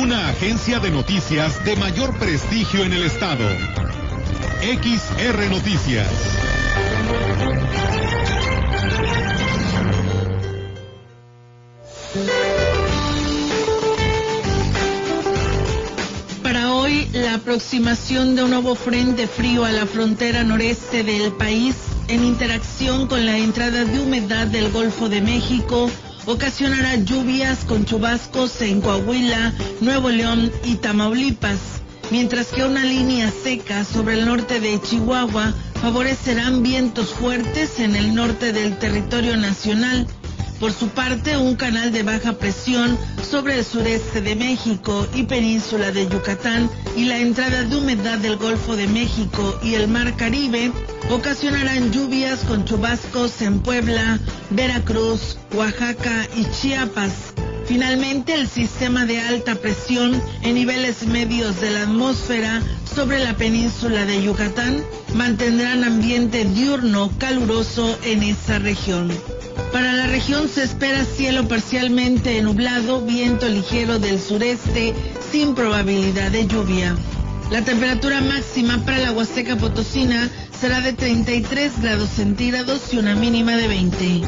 Una agencia de noticias de mayor prestigio en el estado. XR Noticias. Para hoy, la aproximación de un nuevo frente frío a la frontera noreste del país en interacción con la entrada de humedad del Golfo de México ocasionará lluvias con chubascos en Coahuila, Nuevo León y Tamaulipas, mientras que una línea seca sobre el norte de Chihuahua favorecerán vientos fuertes en el norte del territorio nacional. Por su parte, un canal de baja presión sobre el sureste de México y península de Yucatán y la entrada de humedad del Golfo de México y el Mar Caribe ocasionarán lluvias con chubascos en Puebla, Veracruz, Oaxaca y Chiapas. Finalmente, el sistema de alta presión en niveles medios de la atmósfera sobre la península de Yucatán mantendrán ambiente diurno caluroso en esa región. Para la región se espera cielo parcialmente nublado, viento ligero del sureste sin probabilidad de lluvia. La temperatura máxima para la Huasteca Potosina será de 33 grados centígrados y una mínima de 20.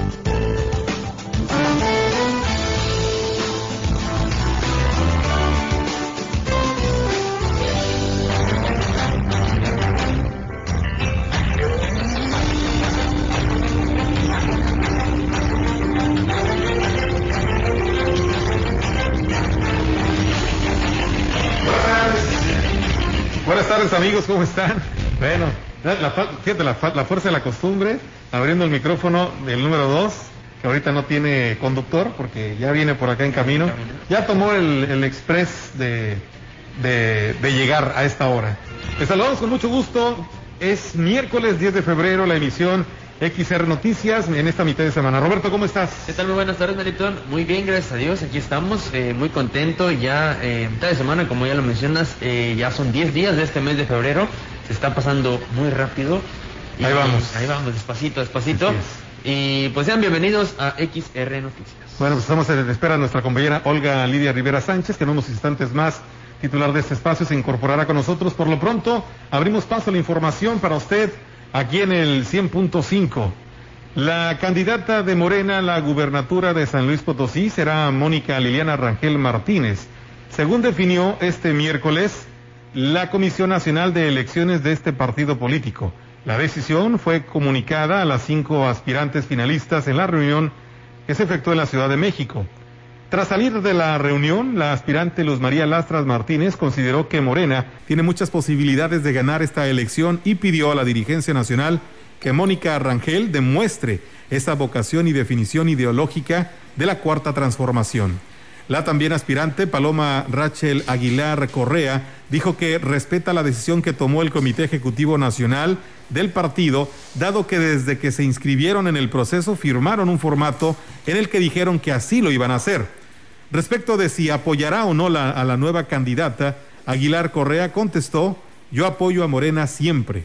Amigos, ¿cómo están? Bueno, la, fíjate la, la, fuerza de la costumbre, abriendo el micrófono del número 2, que ahorita no tiene conductor porque ya viene por acá en camino. Ya tomó el, el express de, llegar a esta hora. Les saludamos con mucho gusto. Es miércoles 10 de febrero la emisión XR Noticias en esta mitad de semana. Roberto, ¿cómo estás? ¿Qué tal? Muy buenas tardes, Melitón. Muy bien, gracias a Dios. Aquí estamos, eh, muy contento. Ya eh, mitad de semana, como ya lo mencionas, eh, ya son 10 días de este mes de febrero. Se está pasando muy rápido. Y, ahí vamos. Ahí vamos, despacito, despacito. Y pues sean bienvenidos a XR Noticias. Bueno, pues estamos en espera de nuestra compañera Olga Lidia Rivera Sánchez, que en unos instantes más titular de este espacio se incorporará con nosotros. Por lo pronto, abrimos paso a la información para usted aquí en el 100.5. La candidata de Morena a la gubernatura de San Luis Potosí será Mónica Liliana Rangel Martínez. Según definió este miércoles la Comisión Nacional de Elecciones de este partido político. La decisión fue comunicada a las cinco aspirantes finalistas en la reunión que se efectuó en la Ciudad de México. Tras salir de la reunión, la aspirante Luz María Lastras Martínez consideró que Morena tiene muchas posibilidades de ganar esta elección y pidió a la dirigencia nacional que Mónica Rangel demuestre esa vocación y definición ideológica de la cuarta transformación. La también aspirante Paloma Rachel Aguilar Correa dijo que respeta la decisión que tomó el Comité Ejecutivo Nacional del partido, dado que desde que se inscribieron en el proceso firmaron un formato en el que dijeron que así lo iban a hacer. Respecto de si apoyará o no a la nueva candidata, Aguilar Correa contestó, yo apoyo a Morena siempre.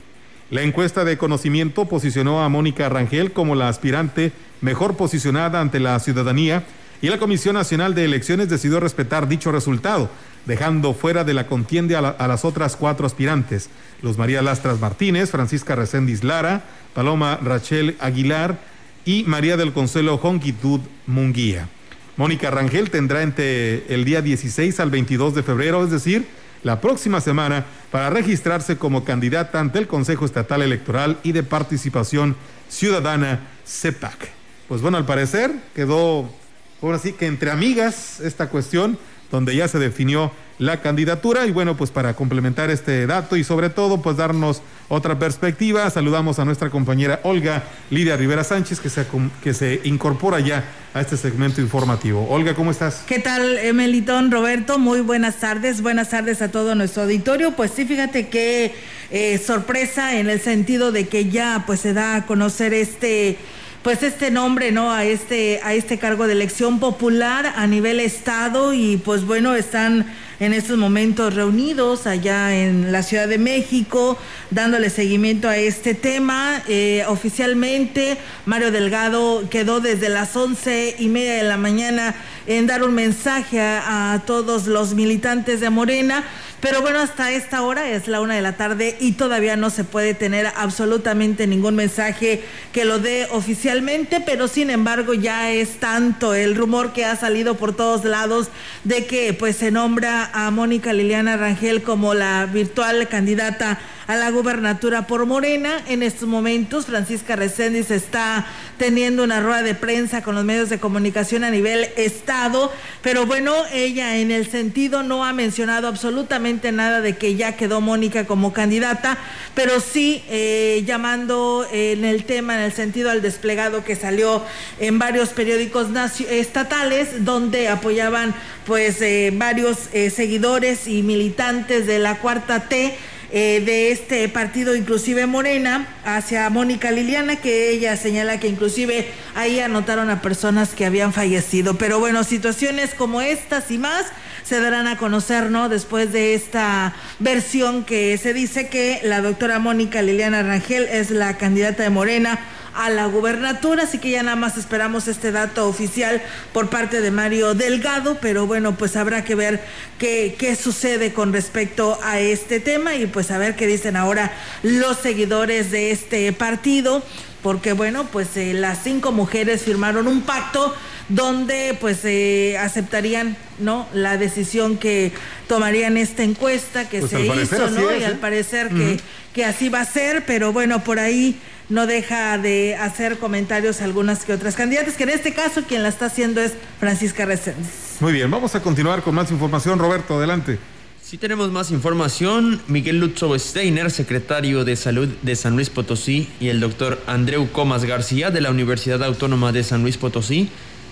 La encuesta de conocimiento posicionó a Mónica Rangel como la aspirante mejor posicionada ante la ciudadanía y la Comisión Nacional de Elecciones decidió respetar dicho resultado, dejando fuera de la contienda a, la, a las otras cuatro aspirantes, Luz María Lastras Martínez, Francisca Recendis Lara, Paloma Rachel Aguilar y María del Consuelo Jonquitud Munguía. Mónica Rangel tendrá entre el día 16 al 22 de febrero, es decir, la próxima semana, para registrarse como candidata ante el Consejo Estatal Electoral y de Participación Ciudadana, CEPAC. Pues bueno, al parecer quedó, ahora sí que entre amigas esta cuestión, donde ya se definió la candidatura y bueno, pues para complementar este dato y sobre todo pues darnos otra perspectiva. Saludamos a nuestra compañera Olga Lidia Rivera Sánchez, que se, que se incorpora ya a este segmento informativo. Olga, ¿cómo estás? ¿Qué tal, Emelitón, Roberto? Muy buenas tardes. Buenas tardes a todo nuestro auditorio. Pues sí, fíjate qué eh, sorpresa en el sentido de que ya pues se da a conocer este pues este nombre, ¿no? A este, a este cargo de elección popular a nivel estado y pues bueno, están en estos momentos reunidos allá en la Ciudad de México, dándole seguimiento a este tema. Eh, oficialmente, Mario Delgado quedó desde las once y media de la mañana en dar un mensaje a todos los militantes de Morena pero bueno, hasta esta hora es la una de la tarde y todavía no se puede tener absolutamente ningún mensaje que lo dé oficialmente, pero sin embargo ya es tanto el rumor que ha salido por todos lados de que pues se nombra a Mónica Liliana Rangel como la virtual candidata a la gubernatura por Morena. En estos momentos, Francisca Reséndiz está teniendo una rueda de prensa con los medios de comunicación a nivel estado, pero bueno, ella en el sentido no ha mencionado absolutamente nada de que ya quedó Mónica como candidata, pero sí eh, llamando en el tema, en el sentido al desplegado que salió en varios periódicos estatales, donde apoyaban pues eh, varios eh, seguidores y militantes de la cuarta T eh, de este partido, inclusive Morena, hacia Mónica Liliana, que ella señala que inclusive ahí anotaron a personas que habían fallecido. Pero bueno, situaciones como estas y más se darán a conocer, ¿no? Después de esta versión que se dice que la doctora Mónica Liliana Rangel es la candidata de Morena a la gubernatura, así que ya nada más esperamos este dato oficial por parte de Mario Delgado, pero bueno, pues habrá que ver qué, qué sucede con respecto a este tema y pues a ver qué dicen ahora los seguidores de este partido, porque bueno, pues eh, las cinco mujeres firmaron un pacto donde pues eh, aceptarían no la decisión que tomarían esta encuesta que pues se hizo no y al ¿eh? parecer que, que así va a ser pero bueno por ahí no deja de hacer comentarios algunas que otras candidatas, que en este caso quien la está haciendo es Francisca Reséndiz. Muy bien, vamos a continuar con más información. Roberto, adelante. Si tenemos más información. Miguel Lutzo Steiner, secretario de Salud de San Luis Potosí, y el doctor Andreu Comas García de la Universidad Autónoma de San Luis Potosí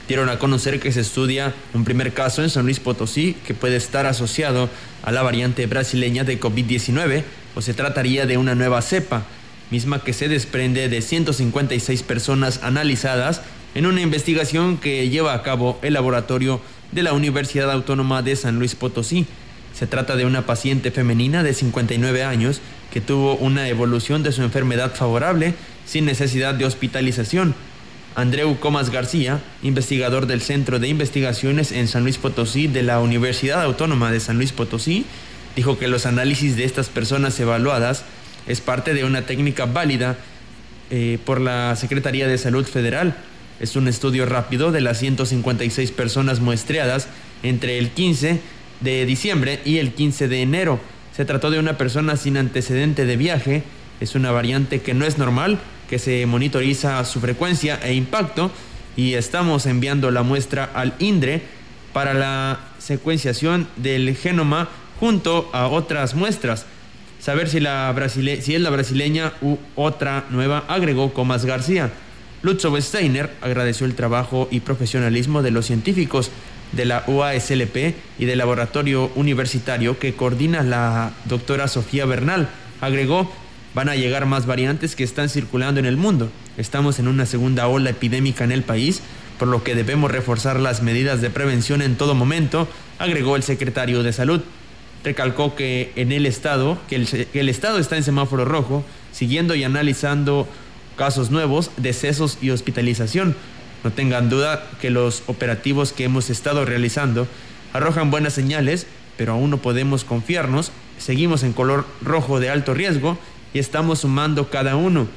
dieron a conocer que se estudia un primer caso en San Luis Potosí que puede estar asociado a la variante brasileña de COVID-19 o se trataría de una nueva cepa misma que se desprende de 156 personas analizadas en una investigación que lleva a cabo el laboratorio de la Universidad Autónoma de San Luis Potosí. Se trata de una paciente femenina de 59 años que tuvo una evolución de su enfermedad favorable sin necesidad de hospitalización. Andreu Comas García, investigador del Centro de Investigaciones en San Luis Potosí de la Universidad Autónoma de San Luis Potosí, dijo que los análisis de estas personas evaluadas es parte de una técnica válida eh, por la Secretaría de Salud Federal. Es un estudio rápido de las 156 personas muestreadas entre el 15 de diciembre y el 15 de enero. Se trató de una persona sin antecedente de viaje. Es una variante que no es normal, que se monitoriza su frecuencia e impacto y estamos enviando la muestra al INDRE para la secuenciación del genoma junto a otras muestras saber si, la si es la brasileña u otra nueva, agregó Comas García. Lutzow Steiner agradeció el trabajo y profesionalismo de los científicos de la UASLP y del laboratorio universitario que coordina la doctora Sofía Bernal. Agregó, van a llegar más variantes que están circulando en el mundo. Estamos en una segunda ola epidémica en el país, por lo que debemos reforzar las medidas de prevención en todo momento, agregó el secretario de Salud recalcó que en el estado, que el, estado está en semáforo rojo, siguiendo y analizando casos nuevos, decesos y hospitalización. No tengan duda que los operativos que hemos estado realizando arrojan buenas señales, pero aún no podemos confiarnos. Seguimos en color rojo de alto riesgo y estamos sumando cada uno.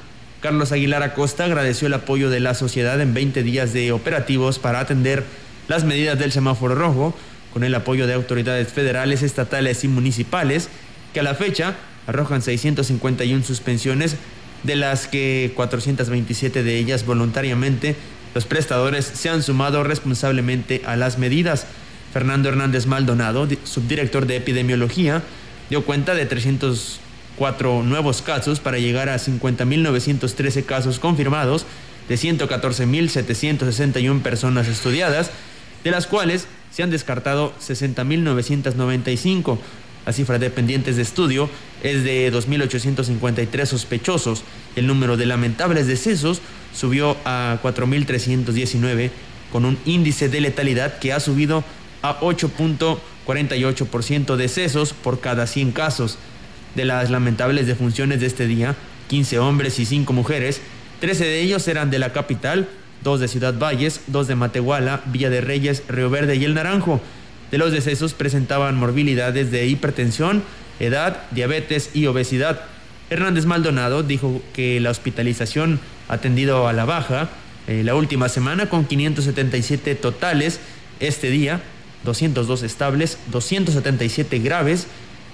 Carlos Aguilar Acosta agradeció el apoyo de la sociedad en 20 días de operativos para atender las medidas del semáforo rojo, con el apoyo de autoridades federales, estatales y municipales, que a la fecha arrojan 651 suspensiones, de las que 427 de ellas voluntariamente los prestadores se han sumado responsablemente a las medidas. Fernando Hernández Maldonado, subdirector de epidemiología, dio cuenta de 300 cuatro nuevos casos para llegar a 50.913 casos confirmados de 114.761 personas estudiadas, de las cuales se han descartado 60.995. La cifra de pendientes de estudio es de 2.853 sospechosos. El número de lamentables decesos subió a 4.319 con un índice de letalidad que ha subido a 8.48% decesos por cada 100 casos. De las lamentables defunciones de este día, 15 hombres y 5 mujeres, 13 de ellos eran de la capital, dos de Ciudad Valles, dos de Matehuala, Villa de Reyes, Río Verde y El Naranjo. De los decesos presentaban morbilidades de hipertensión, edad, diabetes y obesidad. Hernández Maldonado dijo que la hospitalización ha a la baja eh, la última semana con 577 totales este día, 202 estables, 277 graves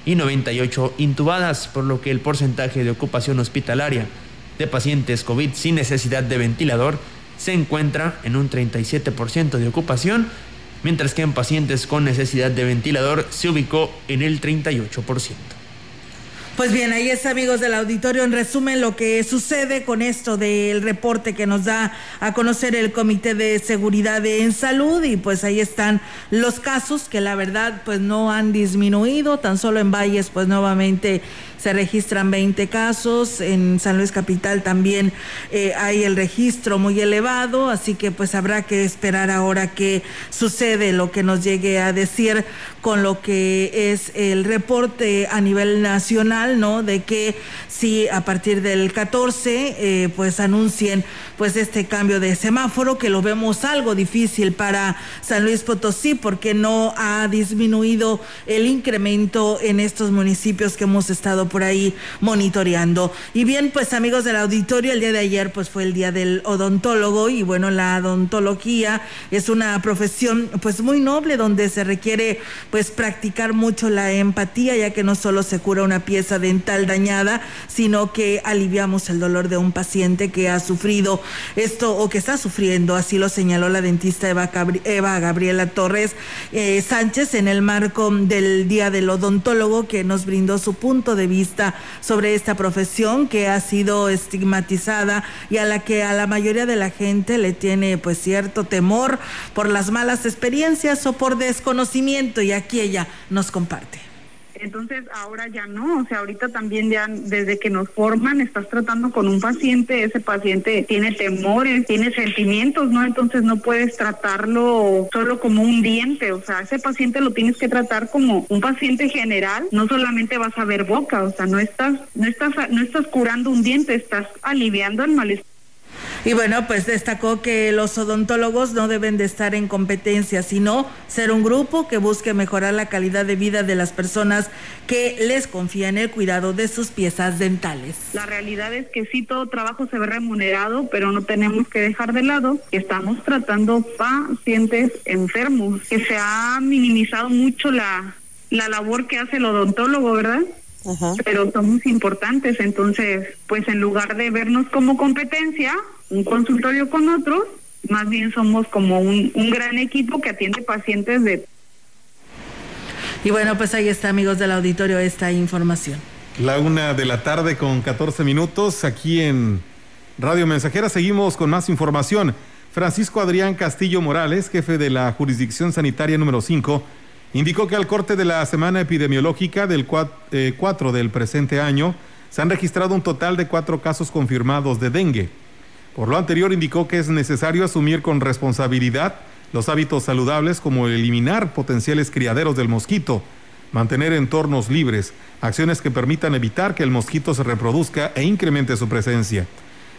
y 98 intubadas, por lo que el porcentaje de ocupación hospitalaria de pacientes COVID sin necesidad de ventilador se encuentra en un 37% de ocupación, mientras que en pacientes con necesidad de ventilador se ubicó en el 38%. Pues bien, ahí es amigos del auditorio, en resumen lo que sucede con esto del reporte que nos da a conocer el Comité de Seguridad en Salud. Y pues ahí están los casos que la verdad pues no han disminuido, tan solo en Valles pues nuevamente se registran 20 casos, en San Luis Capital también eh, hay el registro muy elevado, así que pues habrá que esperar ahora qué sucede, lo que nos llegue a decir con lo que es el reporte a nivel nacional, ¿no? De que si a partir del 14 eh, pues anuncien pues este cambio de semáforo que lo vemos algo difícil para San Luis Potosí porque no ha disminuido el incremento en estos municipios que hemos estado por ahí monitoreando. Y bien, pues amigos del auditorio, el día de ayer pues fue el día del odontólogo y bueno, la odontología es una profesión pues muy noble donde se requiere pues practicar mucho la empatía ya que no solo se cura una pieza dental dañada, sino que aliviamos el dolor de un paciente que ha sufrido esto o que está sufriendo, así lo señaló la dentista Eva, Gabriela Torres eh, Sánchez en el marco del Día del Odontólogo que nos brindó su punto de vista sobre esta profesión que ha sido estigmatizada y a la que a la mayoría de la gente le tiene pues cierto temor por las malas experiencias o por desconocimiento y aquí ella nos comparte. Entonces ahora ya no, o sea, ahorita también ya desde que nos forman estás tratando con un paciente, ese paciente tiene temores, tiene sentimientos, ¿no? Entonces no puedes tratarlo solo como un diente, o sea, ese paciente lo tienes que tratar como un paciente general, no solamente vas a ver boca, o sea, no estás no estás no estás curando un diente, estás aliviando el malestar y bueno, pues destacó que los odontólogos no deben de estar en competencia, sino ser un grupo que busque mejorar la calidad de vida de las personas que les confían el cuidado de sus piezas dentales. La realidad es que sí, todo trabajo se ve remunerado, pero no tenemos que dejar de lado que estamos tratando pacientes enfermos, que se ha minimizado mucho la, la labor que hace el odontólogo, ¿verdad? pero somos importantes, entonces, pues en lugar de vernos como competencia, un consultorio con otros, más bien somos como un, un gran equipo que atiende pacientes de... Y bueno, pues ahí está, amigos del auditorio, esta información. La una de la tarde con 14 minutos aquí en Radio Mensajera. Seguimos con más información. Francisco Adrián Castillo Morales, jefe de la jurisdicción sanitaria número 5, indicó que al corte de la semana epidemiológica del 4 eh, del presente año se han registrado un total de cuatro casos confirmados de dengue. Por lo anterior indicó que es necesario asumir con responsabilidad los hábitos saludables como eliminar potenciales criaderos del mosquito, mantener entornos libres, acciones que permitan evitar que el mosquito se reproduzca e incremente su presencia.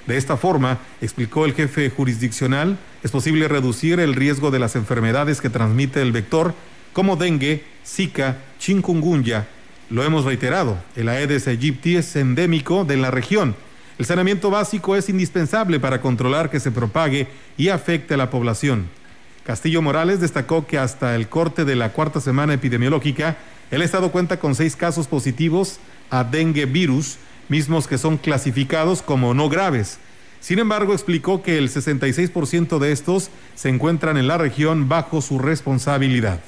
De esta forma, explicó el jefe jurisdiccional, es posible reducir el riesgo de las enfermedades que transmite el vector como dengue, zika, chikungunya. Lo hemos reiterado, el Aedes aegypti es endémico de la región. El saneamiento básico es indispensable para controlar que se propague y afecte a la población. Castillo Morales destacó que hasta el corte de la cuarta semana epidemiológica, el Estado cuenta con seis casos positivos a dengue virus, mismos que son clasificados como no graves. Sin embargo, explicó que el 66% de estos se encuentran en la región bajo su responsabilidad.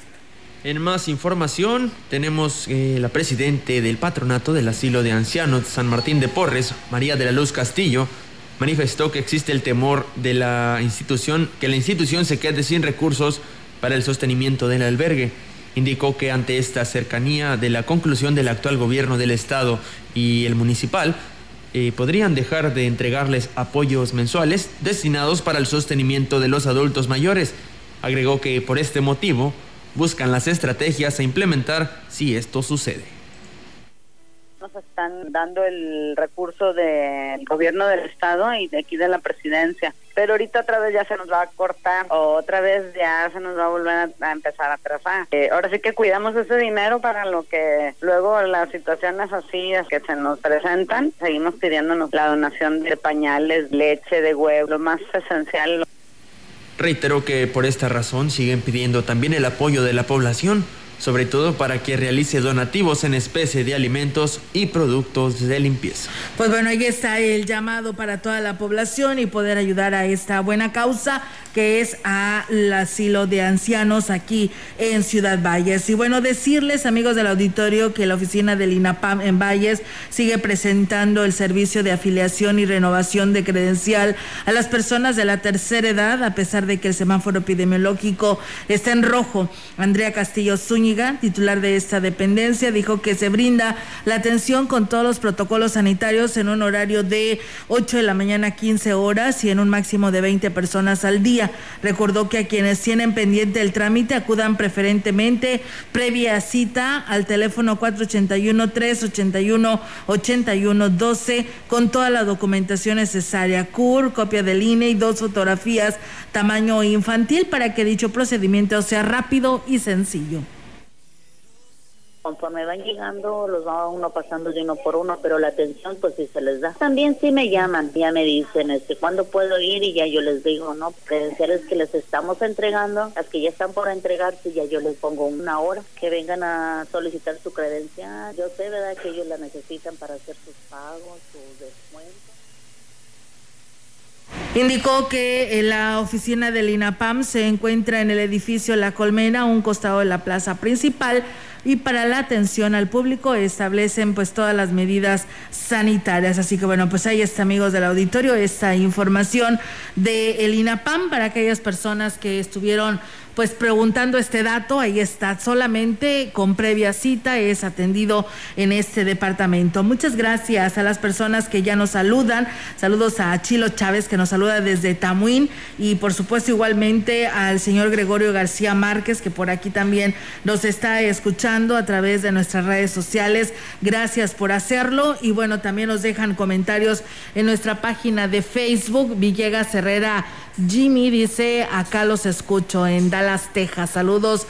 En más información, tenemos eh, la presidente del patronato del asilo de ancianos San Martín de Porres, María de la Luz Castillo, manifestó que existe el temor de la institución, que la institución se quede sin recursos para el sostenimiento del albergue. Indicó que ante esta cercanía de la conclusión del actual gobierno del Estado y el municipal, eh, podrían dejar de entregarles apoyos mensuales destinados para el sostenimiento de los adultos mayores. Agregó que por este motivo buscan las estrategias a implementar si esto sucede. Nos están dando el recurso del gobierno del estado y de aquí de la presidencia, pero ahorita otra vez ya se nos va a cortar, otra vez ya se nos va a volver a, empezar a trazar. Eh, ahora sí que cuidamos ese dinero para lo que luego las situaciones así que se nos presentan, seguimos pidiéndonos la donación de pañales, leche, de huevo, lo más esencial. Reiteró que por esta razón siguen pidiendo también el apoyo de la población sobre todo para que realice donativos en especie de alimentos y productos de limpieza. Pues bueno, ahí está el llamado para toda la población y poder ayudar a esta buena causa que es al asilo de ancianos aquí en Ciudad Valles. Y bueno, decirles, amigos del auditorio, que la oficina del INAPAM en Valles sigue presentando el servicio de afiliación y renovación de credencial a las personas de la tercera edad, a pesar de que el semáforo epidemiológico está en rojo. Andrea Castillo Zúñiga titular de esta dependencia, dijo que se brinda la atención con todos los protocolos sanitarios en un horario de 8 de la mañana a 15 horas y en un máximo de 20 personas al día. Recordó que a quienes tienen pendiente el trámite acudan preferentemente previa cita al teléfono 481-381-8112 con toda la documentación necesaria, CUR, copia del INE y dos fotografías tamaño infantil para que dicho procedimiento sea rápido y sencillo conforme van llegando los va uno pasando de uno por uno, pero la atención pues sí se les da. También sí me llaman, ya me dicen, este, ¿cuándo puedo ir? Y ya yo les digo, no, credenciales que les estamos entregando, las que ya están por entregarse, ya yo les pongo una hora, que vengan a solicitar su credencial. Yo sé, ¿verdad?, que ellos la necesitan para hacer sus pagos, sus descuentos. Indicó que la oficina del INAPAM se encuentra en el edificio La Colmena, un costado de la plaza principal y para la atención al público establecen pues todas las medidas sanitarias. Así que bueno, pues ahí está amigos del auditorio esta información de el INAPAM para aquellas personas que estuvieron pues preguntando este dato, ahí está, solamente con previa cita es atendido en este departamento. Muchas gracias a las personas que ya nos saludan. Saludos a Chilo Chávez que nos saluda desde Tamuín y por supuesto igualmente al señor Gregorio García Márquez que por aquí también nos está escuchando a través de nuestras redes sociales. Gracias por hacerlo y bueno, también nos dejan comentarios en nuestra página de Facebook Villegas Herrera Jimmy dice, acá los escucho en Dallas, Texas. Saludos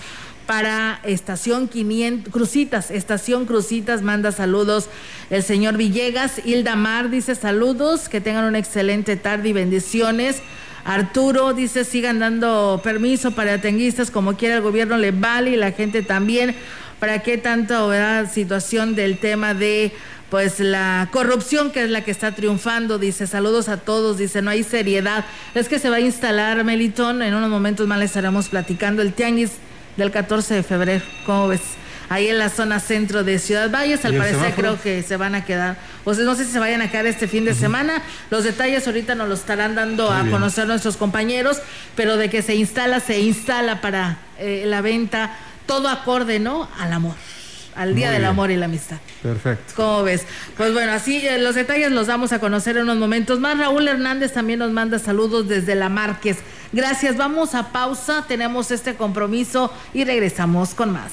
para Estación 500, Crucitas, Estación Crucitas, manda saludos el señor Villegas. Hilda Mar dice saludos, que tengan una excelente tarde y bendiciones. Arturo dice, sigan dando permiso para tenguistas como quiera el gobierno le vale y la gente también. ¿Para qué tanto la situación del tema de pues la corrupción que es la que está triunfando, dice, saludos a todos, dice, no hay seriedad. Es que se va a instalar, Melitón, en unos momentos más le estaremos platicando el tianguis del 14 de febrero, ¿cómo ves? Ahí en la zona centro de Ciudad Valles, al parecer creo que se van a quedar, o sea, no sé si se vayan a quedar este fin de semana, los detalles ahorita nos los estarán dando a conocer nuestros compañeros, pero de que se instala, se instala para eh, la venta, todo acorde, ¿no? Al amor al Día del Amor y la Amistad. Perfecto. ¿Cómo ves? Pues bueno, así eh, los detalles los vamos a conocer en unos momentos más. Raúl Hernández también nos manda saludos desde La Márquez. Gracias, vamos a pausa, tenemos este compromiso y regresamos con más.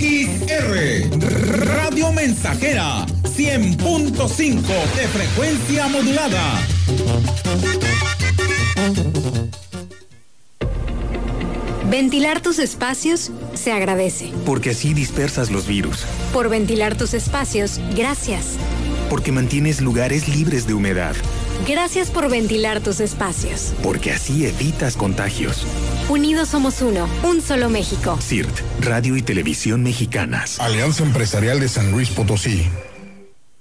XR Radio Mensajera 100.5 de frecuencia modulada. Ventilar tus espacios se agradece. Porque así dispersas los virus. Por ventilar tus espacios, gracias. Porque mantienes lugares libres de humedad. Gracias por ventilar tus espacios. Porque así evitas contagios. Unidos somos uno, un solo México. CIRT, Radio y Televisión Mexicanas. Alianza Empresarial de San Luis Potosí.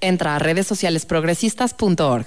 Entra a redes sociales progresistas.org.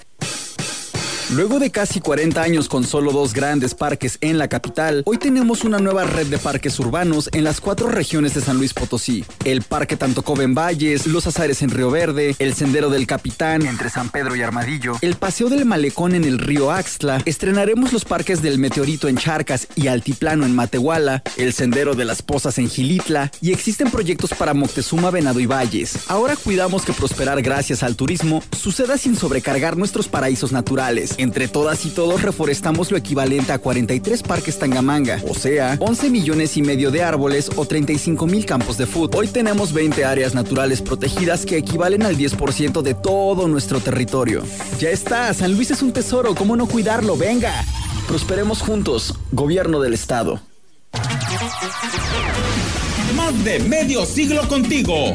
Luego de casi 40 años con solo dos grandes parques en la capital, hoy tenemos una nueva red de parques urbanos en las cuatro regiones de San Luis Potosí. El Parque Tantocobe en Valles, Los Azares en Río Verde, el Sendero del Capitán entre San Pedro y Armadillo, el Paseo del Malecón en el río Axtla, estrenaremos los parques del Meteorito en Charcas y Altiplano en Matehuala, el Sendero de las Pozas en Gilitla y existen proyectos para Moctezuma, Venado y Valles. Ahora cuidamos que prosperar gracias al turismo suceda sin sobrecargar nuestros paraísos naturales entre todas y todos reforestamos lo equivalente a 43 parques Tangamanga, o sea, 11 millones y medio de árboles o 35 mil campos de fútbol. Hoy tenemos 20 áreas naturales protegidas que equivalen al 10% de todo nuestro territorio. Ya está, San Luis es un tesoro, ¿cómo no cuidarlo? Venga, prosperemos juntos, gobierno del estado. Más de medio siglo contigo.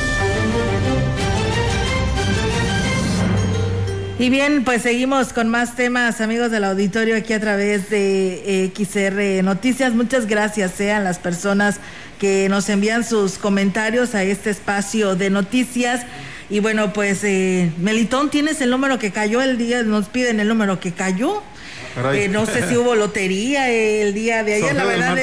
Y bien, pues seguimos con más temas, amigos del auditorio, aquí a través de eh, XR Noticias. Muchas gracias sean las personas que nos envían sus comentarios a este espacio de noticias. Y bueno, pues eh, Melitón, ¿tienes el número que cayó el día? Nos piden el número que cayó. Eh, no sé si hubo lotería el día de ayer, la verdad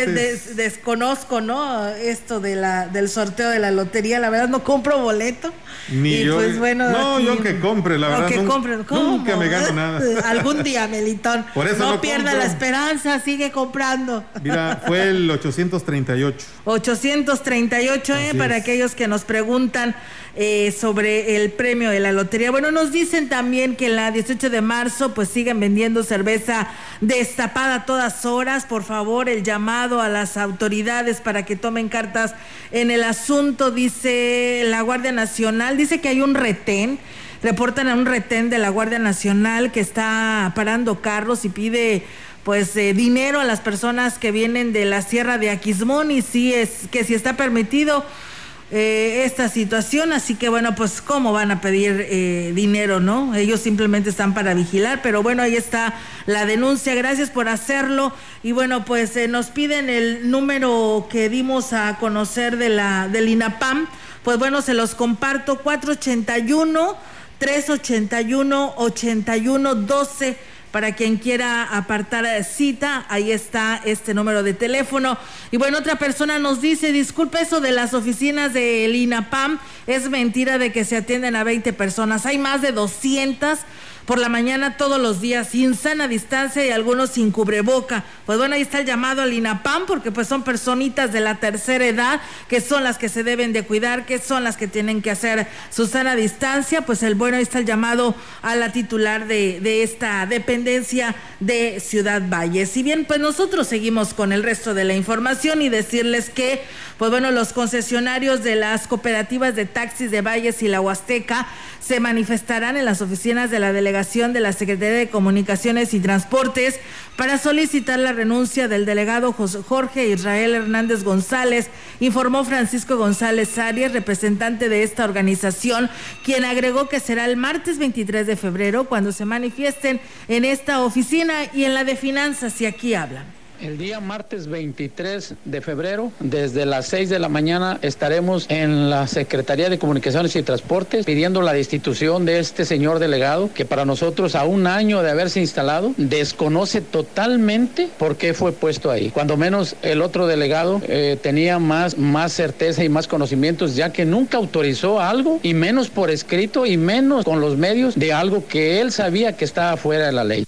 desconozco, ¿no? Esto de la, del sorteo de la lotería, la verdad no compro boleto. Ni yo. Pues, bueno, no, yo que compre, la verdad. Que compre, nunca me gano nada. Algún día, Melitón. Por eso no, pierda la esperanza, sigue comprando. Mira, fue el 838. 838, ¿eh? Para aquellos que nos preguntan eh, sobre el premio de la lotería. Bueno, nos dicen también que la 18 de marzo pues siguen vendiendo cerveza destapada a todas horas. Por favor, el llamado a las autoridades para que tomen cartas en el asunto, dice la Guardia Nacional. Dice que hay un retén. Reportan a un retén de la Guardia Nacional que está parando carros y pide pues eh, dinero a las personas que vienen de la Sierra de Aquismón y sí es que si está permitido eh, esta situación, así que bueno, pues cómo van a pedir eh, dinero, ¿no? Ellos simplemente están para vigilar, pero bueno, ahí está la denuncia, gracias por hacerlo. Y bueno, pues eh, nos piden el número que dimos a conocer de la del INAPAM, pues bueno, se los comparto, 481 381 8112 para quien quiera apartar cita, ahí está este número de teléfono. Y bueno, otra persona nos dice, disculpe eso de las oficinas del INAPAM, es mentira de que se atienden a 20 personas, hay más de 200 por la mañana todos los días, sin sana distancia y algunos sin cubreboca. Pues bueno, ahí está el llamado al INAPAM, porque pues son personitas de la tercera edad, que son las que se deben de cuidar, que son las que tienen que hacer su sana distancia. Pues el bueno, ahí está el llamado a la titular de, de esta dependencia de Ciudad Valle. Si bien pues nosotros seguimos con el resto de la información y decirles que pues bueno, los concesionarios de las cooperativas de taxis de Valles y la Huasteca se manifestarán en las oficinas de la delegación de la Secretaría de Comunicaciones y Transportes para solicitar la renuncia del delegado Jorge Israel Hernández González, informó Francisco González Arias, representante de esta organización, quien agregó que será el martes 23 de febrero cuando se manifiesten en esta oficina y en la de finanzas, y aquí hablan El día martes 23 de febrero, desde las 6 de la mañana, estaremos en la Secretaría de Comunicaciones y Transportes pidiendo la destitución de este señor delegado, que para nosotros a un año de haberse instalado, desconoce totalmente por qué fue puesto ahí. Cuando menos el otro delegado eh, tenía más, más certeza y más conocimientos, ya que nunca autorizó algo, y menos por escrito, y menos con los medios de algo que él sabía que estaba fuera de la ley.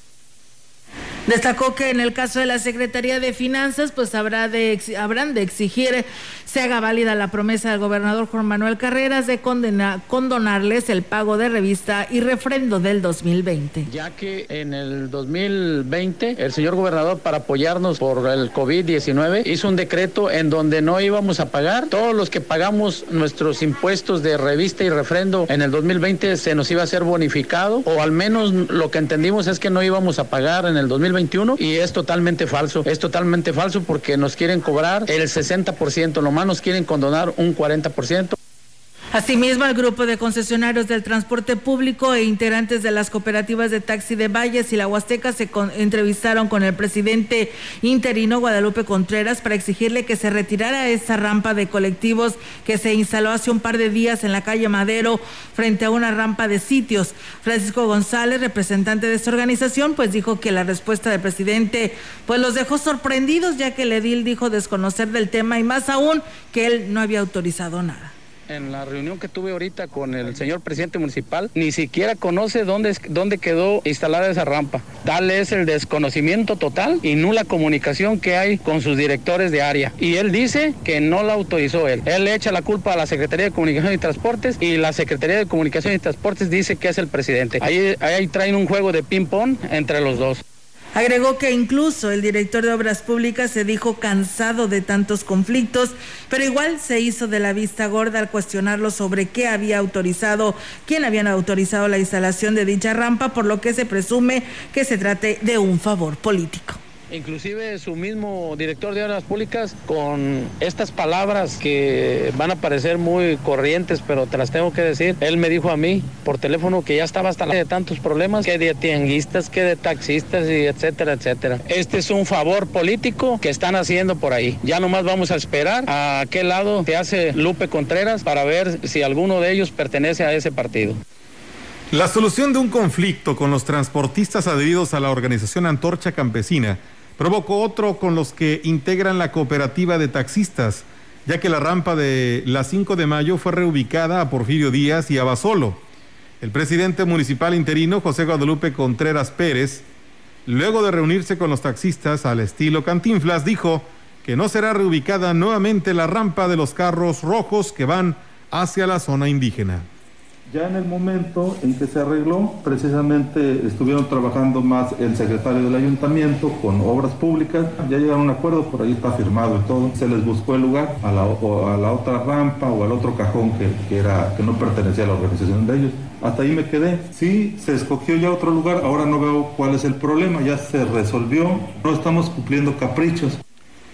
Destacó que en el caso de la Secretaría de Finanzas, pues habrá de, habrán de exigir se haga válida la promesa del gobernador Juan Manuel Carreras de condena, condonarles el pago de revista y refrendo del 2020. Ya que en el 2020 el señor gobernador para apoyarnos por el COVID-19 hizo un decreto en donde no íbamos a pagar. Todos los que pagamos nuestros impuestos de revista y refrendo en el 2020 se nos iba a ser bonificado o al menos lo que entendimos es que no íbamos a pagar en el 2021 y es totalmente falso. Es totalmente falso porque nos quieren cobrar el 60%, lo más nos quieren condonar un 40%. Asimismo, el grupo de concesionarios del transporte público e integrantes de las cooperativas de taxi de Valles y la Huasteca se entrevistaron con el presidente interino Guadalupe Contreras para exigirle que se retirara esa rampa de colectivos que se instaló hace un par de días en la calle Madero frente a una rampa de sitios. Francisco González, representante de esta organización, pues dijo que la respuesta del presidente pues los dejó sorprendidos ya que el edil dijo desconocer del tema y más aún que él no había autorizado nada en la reunión que tuve ahorita con el señor presidente municipal, ni siquiera conoce dónde, dónde quedó instalada esa rampa. Tal es el desconocimiento total y nula comunicación que hay con sus directores de área. Y él dice que no la autorizó él. Él le echa la culpa a la Secretaría de Comunicación y Transportes y la Secretaría de Comunicación y Transportes dice que es el presidente. Ahí, ahí traen un juego de ping-pong entre los dos. Agregó que incluso el director de Obras Públicas se dijo cansado de tantos conflictos, pero igual se hizo de la vista gorda al cuestionarlo sobre qué había autorizado, quién habían autorizado la instalación de dicha rampa, por lo que se presume que se trate de un favor político inclusive su mismo director de obras públicas con estas palabras que van a parecer muy corrientes, pero te las tengo que decir. Él me dijo a mí por teléfono que ya estaba hasta la de tantos problemas, que de tianguistas, que de taxistas y etcétera, etcétera. Este es un favor político que están haciendo por ahí. Ya nomás vamos a esperar a qué lado se hace Lupe Contreras para ver si alguno de ellos pertenece a ese partido. La solución de un conflicto con los transportistas adheridos a la organización Antorcha Campesina provocó otro con los que integran la cooperativa de taxistas, ya que la rampa de la 5 de mayo fue reubicada a Porfirio Díaz y a Basolo. El presidente municipal interino, José Guadalupe Contreras Pérez, luego de reunirse con los taxistas al estilo Cantinflas, dijo que no será reubicada nuevamente la rampa de los carros rojos que van hacia la zona indígena. Ya en el momento en que se arregló, precisamente estuvieron trabajando más el secretario del ayuntamiento con obras públicas, ya llegaron a un acuerdo, por ahí está firmado y todo, se les buscó el lugar a la, a la otra rampa o al otro cajón que, que, era, que no pertenecía a la organización de ellos. Hasta ahí me quedé. Sí, se escogió ya otro lugar, ahora no veo cuál es el problema, ya se resolvió, no estamos cumpliendo caprichos.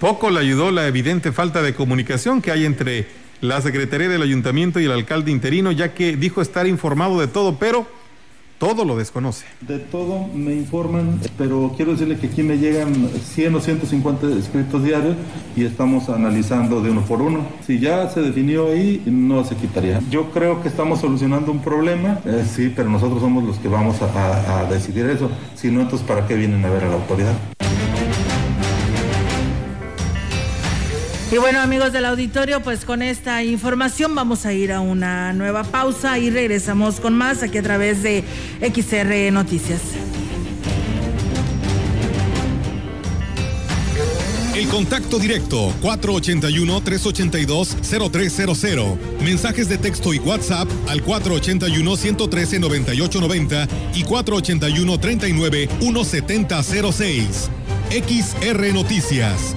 Poco le ayudó la evidente falta de comunicación que hay entre la Secretaría del Ayuntamiento y el alcalde interino, ya que dijo estar informado de todo, pero todo lo desconoce. De todo me informan, pero quiero decirle que aquí me llegan 100 o 150 escritos diarios y estamos analizando de uno por uno. Si ya se definió ahí, no se quitaría. Yo creo que estamos solucionando un problema, eh, sí, pero nosotros somos los que vamos a, a decidir eso. Si no, entonces ¿para qué vienen a ver a la autoridad? Y bueno, amigos del auditorio, pues con esta información vamos a ir a una nueva pausa y regresamos con más aquí a través de XR Noticias. El contacto directo 481-382-0300. Mensajes de texto y WhatsApp al 481-113-9890 y 481-39-1706. XR Noticias.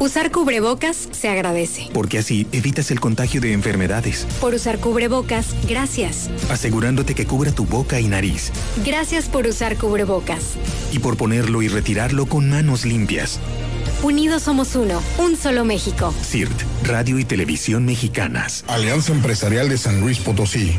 Usar cubrebocas se agradece. Porque así evitas el contagio de enfermedades. Por usar cubrebocas, gracias. Asegurándote que cubra tu boca y nariz. Gracias por usar cubrebocas. Y por ponerlo y retirarlo con manos limpias. Unidos somos uno, un solo México. CIRT, Radio y Televisión Mexicanas. Alianza Empresarial de San Luis Potosí.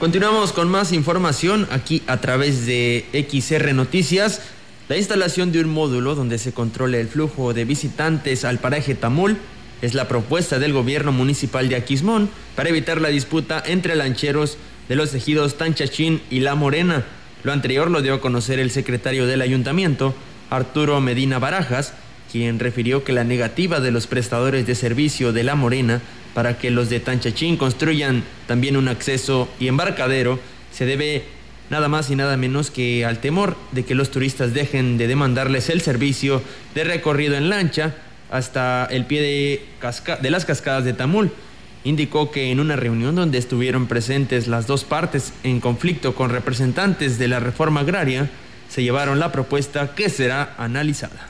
Continuamos con más información aquí a través de XR Noticias. La instalación de un módulo donde se controle el flujo de visitantes al paraje Tamul es la propuesta del gobierno municipal de Aquismón para evitar la disputa entre lancheros de los ejidos Tanchachín y La Morena. Lo anterior lo dio a conocer el secretario del ayuntamiento, Arturo Medina Barajas, quien refirió que la negativa de los prestadores de servicio de La Morena para que los de Tanchachín construyan también un acceso y embarcadero se debe nada más y nada menos que al temor de que los turistas dejen de demandarles el servicio de recorrido en lancha hasta el pie de, de las cascadas de Tamul. Indicó que en una reunión donde estuvieron presentes las dos partes en conflicto con representantes de la reforma agraria, se llevaron la propuesta que será analizada.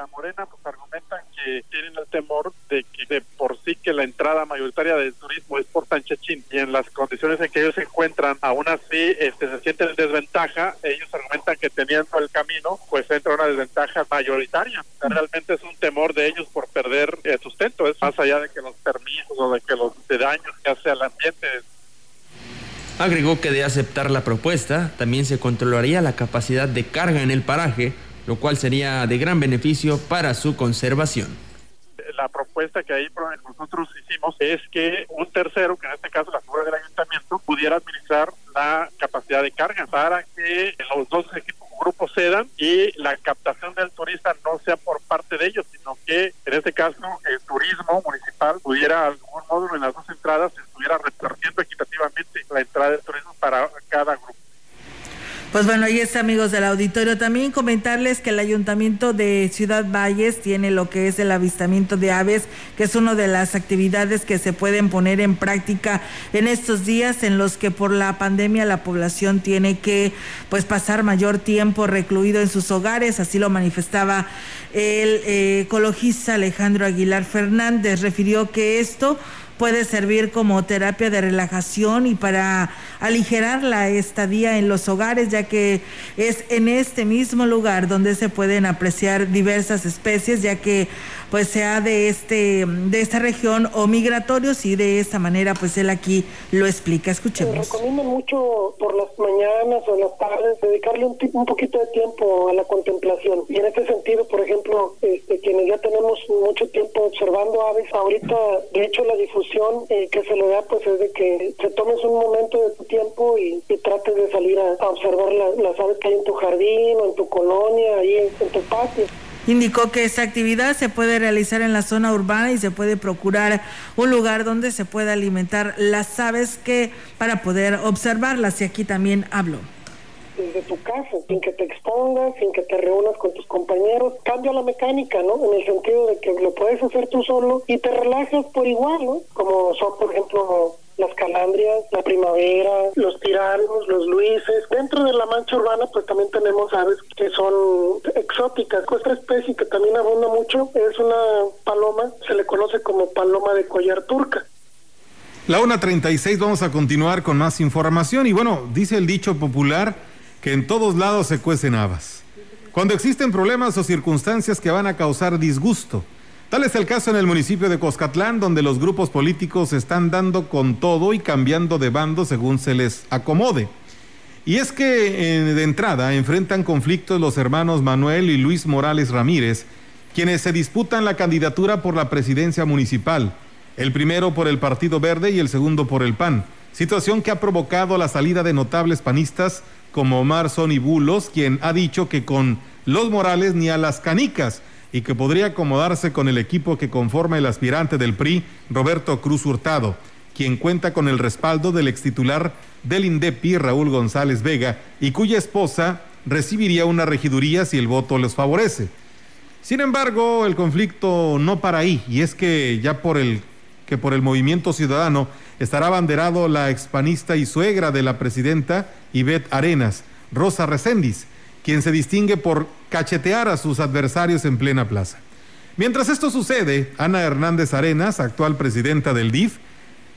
La Morena pues argumentan que tienen el temor de que de por sí que la entrada mayoritaria del turismo es por Tanchachín y en las condiciones en que ellos se encuentran, aún así este, se sienten en desventaja, ellos argumentan que teniendo el camino, pues entra una desventaja mayoritaria. Realmente es un temor de ellos por perder sustento, es más allá de que los permisos o de que los de daños que hace al ambiente. Agregó que de aceptar la propuesta, también se controlaría la capacidad de carga en el paraje, lo cual sería de gran beneficio para su conservación. La propuesta que ahí nosotros hicimos es que un tercero, que en este caso la figura del ayuntamiento, pudiera administrar la capacidad de carga para que los dos equipos grupos cedan y la captación del turista no sea por parte de ellos, sino que en este caso el turismo municipal pudiera algún módulo en las dos entradas estuviera repartiendo equitativamente la entrada del turismo para cada grupo. Pues bueno, ahí está, amigos del auditorio. También comentarles que el Ayuntamiento de Ciudad Valles tiene lo que es el avistamiento de aves, que es una de las actividades que se pueden poner en práctica en estos días en los que por la pandemia la población tiene que pues pasar mayor tiempo recluido en sus hogares. Así lo manifestaba el eh, ecologista Alejandro Aguilar Fernández. Refirió que esto puede servir como terapia de relajación y para aligerar la estadía en los hogares, ya que es en este mismo lugar donde se pueden apreciar diversas especies, ya que pues sea de este de esta región o migratorios y de esta manera pues él aquí lo explica. Escuchemos. recomiendo mucho por las mañanas o las tardes dedicarle un, un poquito de tiempo a la contemplación. Y en este sentido, por ejemplo, este, quienes ya tenemos mucho tiempo observando aves, ahorita de hecho la difusión eh, que se le da pues es de que se tomes un momento de tu tiempo y, trates de salir a, observar las aves que hay en tu jardín o en tu colonia, ahí en tu patio. Indicó que esta actividad se puede realizar en la zona urbana y se puede procurar un lugar donde se pueda alimentar las aves que para poder observarlas y aquí también habló desde tu casa, sin que te expongas, sin que te reúnas con tus compañeros. Cambia la mecánica, ¿no? En el sentido de que lo puedes hacer tú solo y te relajas por igual, ¿no? Como son, por ejemplo, las calandrias, la primavera, los tiranos, los luises. Dentro de la mancha urbana pues también tenemos aves que son exóticas. Otra especie que también abunda mucho es una paloma, se le conoce como paloma de collar turca. La 1.36 vamos a continuar con más información y bueno, dice el dicho popular que en todos lados se cuecen habas. Cuando existen problemas o circunstancias que van a causar disgusto, Tal es el caso en el municipio de Coscatlán, donde los grupos políticos están dando con todo y cambiando de bando según se les acomode. Y es que eh, de entrada enfrentan conflictos los hermanos Manuel y Luis Morales Ramírez, quienes se disputan la candidatura por la presidencia municipal, el primero por el Partido Verde y el segundo por el PAN, situación que ha provocado la salida de notables panistas como Omar Sony Bulos, quien ha dicho que con los Morales ni a las canicas, y que podría acomodarse con el equipo que conforma el aspirante del PRI, Roberto Cruz Hurtado, quien cuenta con el respaldo del extitular del INDEPI, Raúl González Vega, y cuya esposa recibiría una regiduría si el voto les favorece. Sin embargo, el conflicto no para ahí, y es que ya por el que por el movimiento ciudadano estará abanderado la expanista y suegra de la presidenta Ivette Arenas, Rosa Recendis, quien se distingue por cachetear a sus adversarios en plena plaza. Mientras esto sucede, Ana Hernández Arenas, actual presidenta del DIF,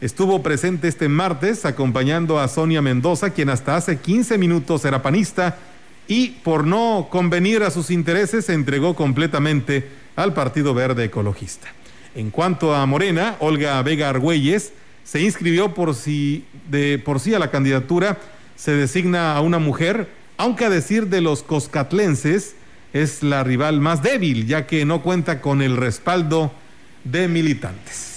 estuvo presente este martes acompañando a Sonia Mendoza, quien hasta hace 15 minutos era panista y por no convenir a sus intereses se entregó completamente al Partido Verde Ecologista. En cuanto a Morena, Olga Vega Argüelles se inscribió por sí, de, por sí a la candidatura, se designa a una mujer aunque a decir de los coscatlenses es la rival más débil, ya que no cuenta con el respaldo de militantes.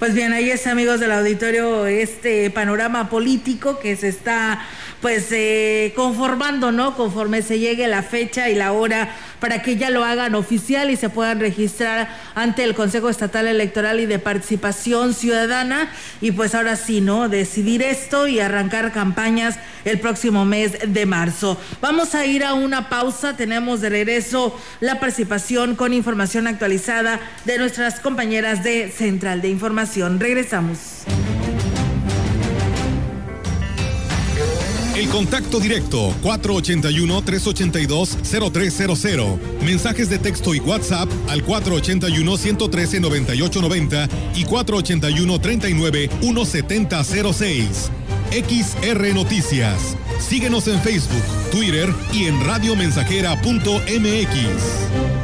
Pues bien, ahí es amigos del auditorio este panorama político que se está pues eh, conformando, ¿no? Conforme se llegue la fecha y la hora para que ya lo hagan oficial y se puedan registrar ante el Consejo Estatal Electoral y de Participación Ciudadana y pues ahora sí, ¿no? Decidir esto y arrancar campañas el próximo mes de marzo. Vamos a ir a una pausa, tenemos de regreso la participación con información actualizada de nuestras compañeras de Central de Información. Regresamos. El contacto directo 481-382-0300. Mensajes de texto y WhatsApp al 481-113-9890 y 481-39-1706. XR Noticias. Síguenos en Facebook, Twitter y en radiomensajera.mx.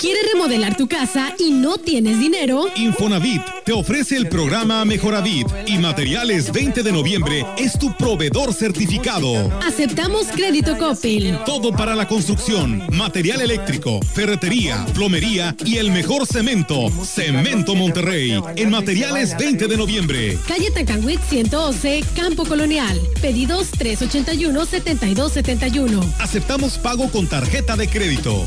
¿Quieres remodelar tu casa y no tienes dinero? Infonavit te ofrece el programa Mejoravit y Materiales 20 de noviembre es tu proveedor certificado. Aceptamos crédito Coppel. Todo para la construcción, material eléctrico, ferretería, plomería y el mejor cemento. Cemento Monterrey en Materiales 20 de noviembre. Calle Tacanwit 111, Campo Colonial. Pedidos 381-7271. Aceptamos pago con tarjeta de crédito.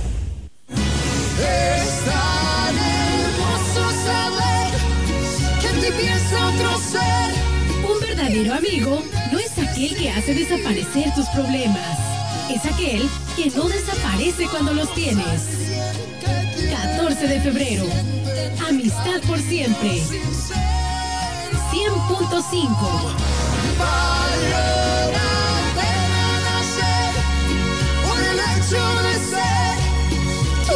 Es tan hermoso saber que te piensa otro ser. Un verdadero amigo no es aquel que hace desaparecer tus problemas. Es aquel que no desaparece cuando los tienes. 14 de febrero. Amistad por siempre. 100.5.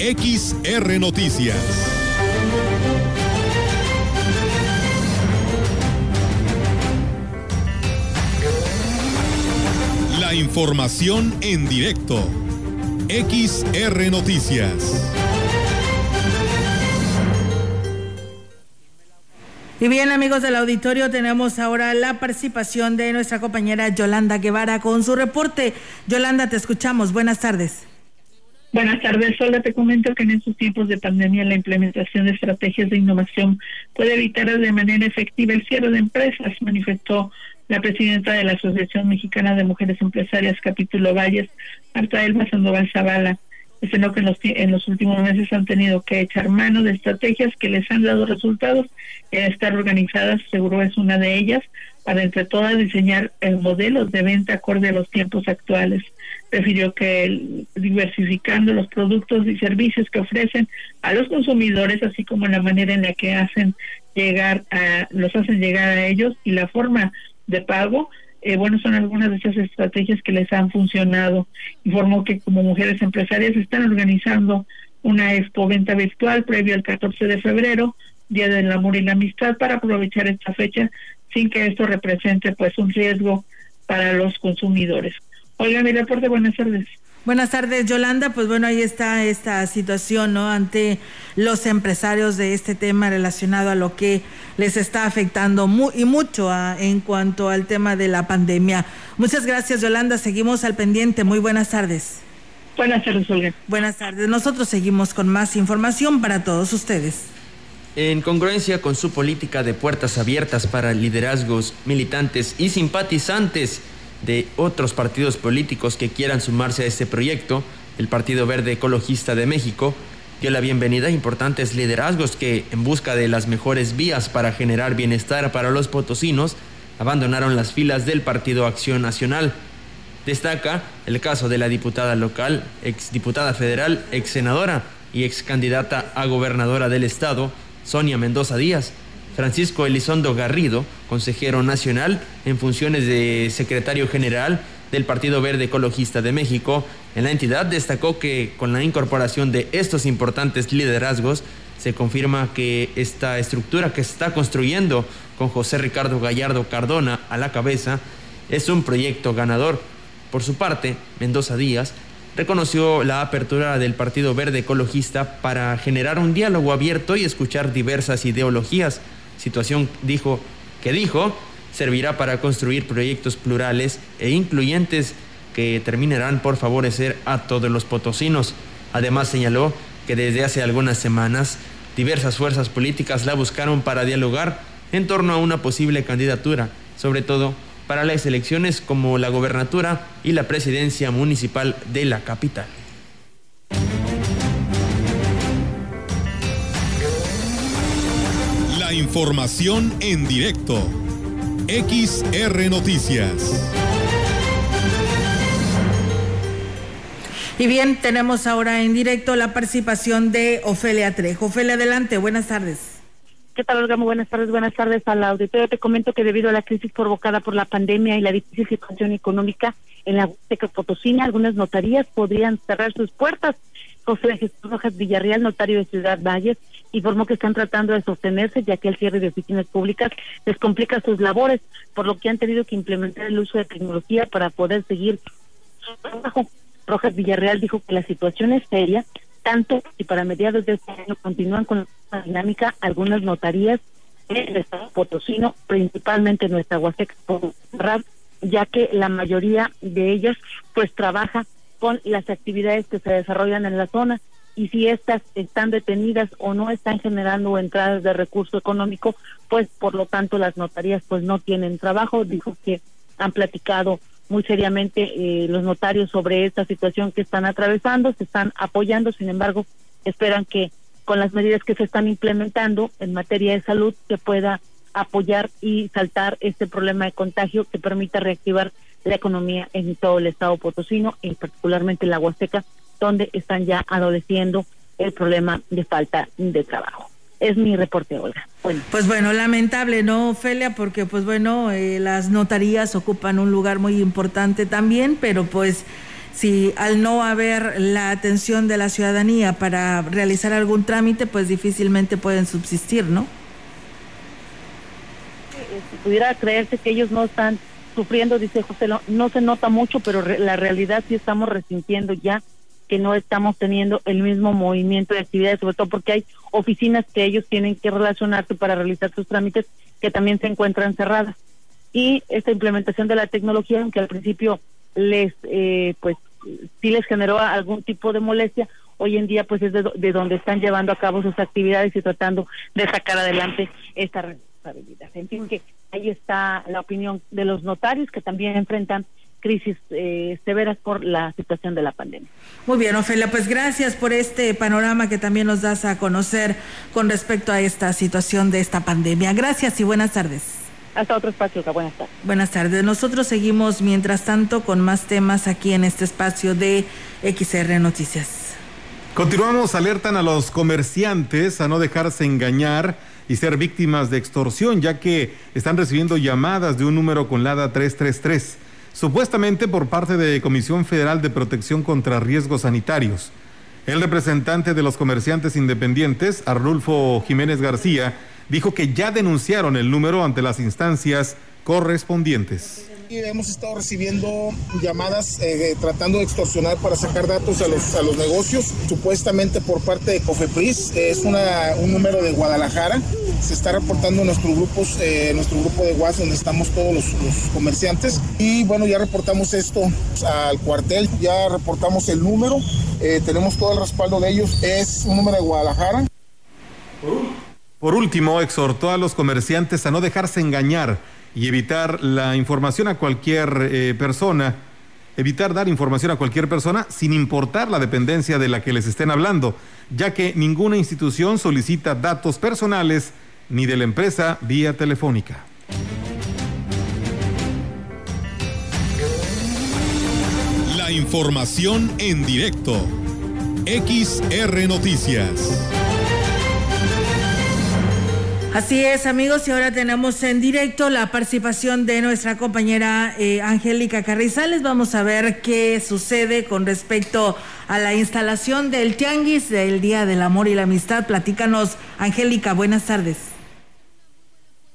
XR Noticias. La información en directo. XR Noticias. Y bien, amigos del auditorio, tenemos ahora la participación de nuestra compañera Yolanda Guevara con su reporte. Yolanda, te escuchamos. Buenas tardes. Buenas tardes, Sola. Te comento que en estos tiempos de pandemia la implementación de estrategias de innovación puede evitar de manera efectiva el cierre de empresas, manifestó la presidenta de la Asociación Mexicana de Mujeres Empresarias, capítulo Valles, Marta Elba Sandoval Zavala. Diciendo que en los, en los últimos meses han tenido que echar mano de estrategias que les han dado resultados. estar organizadas, seguro es una de ellas, para entre todas diseñar el modelo de venta acorde a los tiempos actuales refirió que diversificando los productos y servicios que ofrecen a los consumidores, así como la manera en la que hacen llegar a, los hacen llegar a ellos y la forma de pago, eh, bueno, son algunas de esas estrategias que les han funcionado. Informó que como mujeres empresarias están organizando una expo venta virtual previo al 14 de febrero, Día del Amor y la Amistad, para aprovechar esta fecha sin que esto represente pues un riesgo para los consumidores. Oiga, mi reporte, buenas tardes. Buenas tardes, Yolanda. Pues bueno, ahí está esta situación, ¿no? Ante los empresarios de este tema relacionado a lo que les está afectando muy, y mucho en cuanto al tema de la pandemia. Muchas gracias, Yolanda. Seguimos al pendiente. Muy buenas tardes. Buenas tardes, Olga. Buenas tardes. Nosotros seguimos con más información para todos ustedes. En congruencia con su política de puertas abiertas para liderazgos, militantes y simpatizantes, de otros partidos políticos que quieran sumarse a este proyecto, el Partido Verde Ecologista de México dio la bienvenida a importantes liderazgos que, en busca de las mejores vías para generar bienestar para los potosinos, abandonaron las filas del Partido Acción Nacional. Destaca el caso de la diputada local, exdiputada federal, ex senadora y ex candidata a gobernadora del estado, Sonia Mendoza Díaz, Francisco Elizondo Garrido, consejero nacional en funciones de secretario general del Partido Verde Ecologista de México. En la entidad destacó que con la incorporación de estos importantes liderazgos se confirma que esta estructura que se está construyendo con José Ricardo Gallardo Cardona a la cabeza es un proyecto ganador. Por su parte, Mendoza Díaz reconoció la apertura del Partido Verde Ecologista para generar un diálogo abierto y escuchar diversas ideologías situación dijo que dijo servirá para construir proyectos plurales e incluyentes que terminarán por favorecer a todos los potosinos. Además señaló que desde hace algunas semanas Diversas fuerzas políticas la buscaron para dialogar en torno a una posible candidatura, sobre todo para las elecciones como la gobernatura y la presidencia municipal de la capital. La información en directo. XR Noticias. Y bien, tenemos ahora en directo la participación de Ofelia Trejo. Ofelia, adelante, buenas tardes. ¿Qué tal, Olga? Muy buenas tardes. Buenas tardes al auditorio. Te comento que debido a la crisis provocada por la pandemia y la difícil situación económica en la Huasteca Potosina, algunas notarías podrían cerrar sus puertas. José Jesús Rojas Villarreal, notario de Ciudad Valles, informó que están tratando de sostenerse ya que el cierre de oficinas públicas les complica sus labores, por lo que han tenido que implementar el uso de tecnología para poder seguir su trabajo. Rojas Villarreal dijo que la situación es seria, tanto y para mediados de este año continúan con la dinámica algunas notarías en estado potosino, principalmente nuestra Huasteca, ya que la mayoría de ellas pues trabaja con las actividades que se desarrollan en la zona y si estas están detenidas o no están generando entradas de recurso económico, pues por lo tanto las notarías pues no tienen trabajo. Dijo que han platicado muy seriamente eh, los notarios sobre esta situación que están atravesando, se están apoyando, sin embargo, esperan que con las medidas que se están implementando en materia de salud se pueda apoyar y saltar este problema de contagio que permita reactivar la economía en todo el estado potosino y particularmente en la Huasteca, donde están ya adoleciendo el problema de falta de trabajo. Es mi reporte, Olga. Bueno. Pues bueno, lamentable, ¿no, Ofelia? Porque pues bueno, eh, las notarías ocupan un lugar muy importante también, pero pues si al no haber la atención de la ciudadanía para realizar algún trámite, pues difícilmente pueden subsistir, ¿no? Si pudiera creerse que ellos no están sufriendo, dice José, no se nota mucho, pero re la realidad sí estamos resintiendo ya que no estamos teniendo el mismo movimiento de actividades, sobre todo porque hay oficinas que ellos tienen que relacionarse para realizar sus trámites que también se encuentran cerradas. Y esta implementación de la tecnología, aunque al principio les, eh, pues, sí les generó algún tipo de molestia, hoy en día pues es de, de donde están llevando a cabo sus actividades y tratando de sacar adelante esta responsabilidad. En fin, que ahí está la opinión de los notarios que también enfrentan crisis eh, severas por la situación de la pandemia. Muy bien, Ofelia, pues gracias por este panorama que también nos das a conocer con respecto a esta situación de esta pandemia. Gracias y buenas tardes. Hasta otro espacio, buenas tardes. Buenas tardes. Nosotros seguimos, mientras tanto, con más temas aquí en este espacio de XR Noticias. Continuamos, alertan a los comerciantes a no dejarse engañar y ser víctimas de extorsión, ya que están recibiendo llamadas de un número con LADA 333 supuestamente por parte de Comisión Federal de Protección contra Riesgos Sanitarios. El representante de los comerciantes independientes, Arnulfo Jiménez García, dijo que ya denunciaron el número ante las instancias correspondientes. Hemos estado recibiendo llamadas eh, tratando de extorsionar para sacar datos a los, a los negocios, supuestamente por parte de Cofepris, es una, un número de Guadalajara. Se está reportando en nuestros grupos, eh, nuestro grupo de WhatsApp donde estamos todos los, comerciantes. Y bueno, ya reportamos esto al cuartel, ya reportamos el número, eh, tenemos todo el respaldo de ellos, es un número de Guadalajara. Por último, exhortó a los comerciantes a no dejarse engañar y evitar la información a cualquier eh, persona, evitar dar información a cualquier persona sin importar la dependencia de la que les estén hablando, ya que ninguna institución solicita datos personales ni de la empresa vía telefónica. La información en directo. XR Noticias. Así es, amigos, y ahora tenemos en directo la participación de nuestra compañera eh, Angélica Carrizales. Vamos a ver qué sucede con respecto a la instalación del Tianguis del Día del Amor y la Amistad. Platícanos, Angélica, buenas tardes.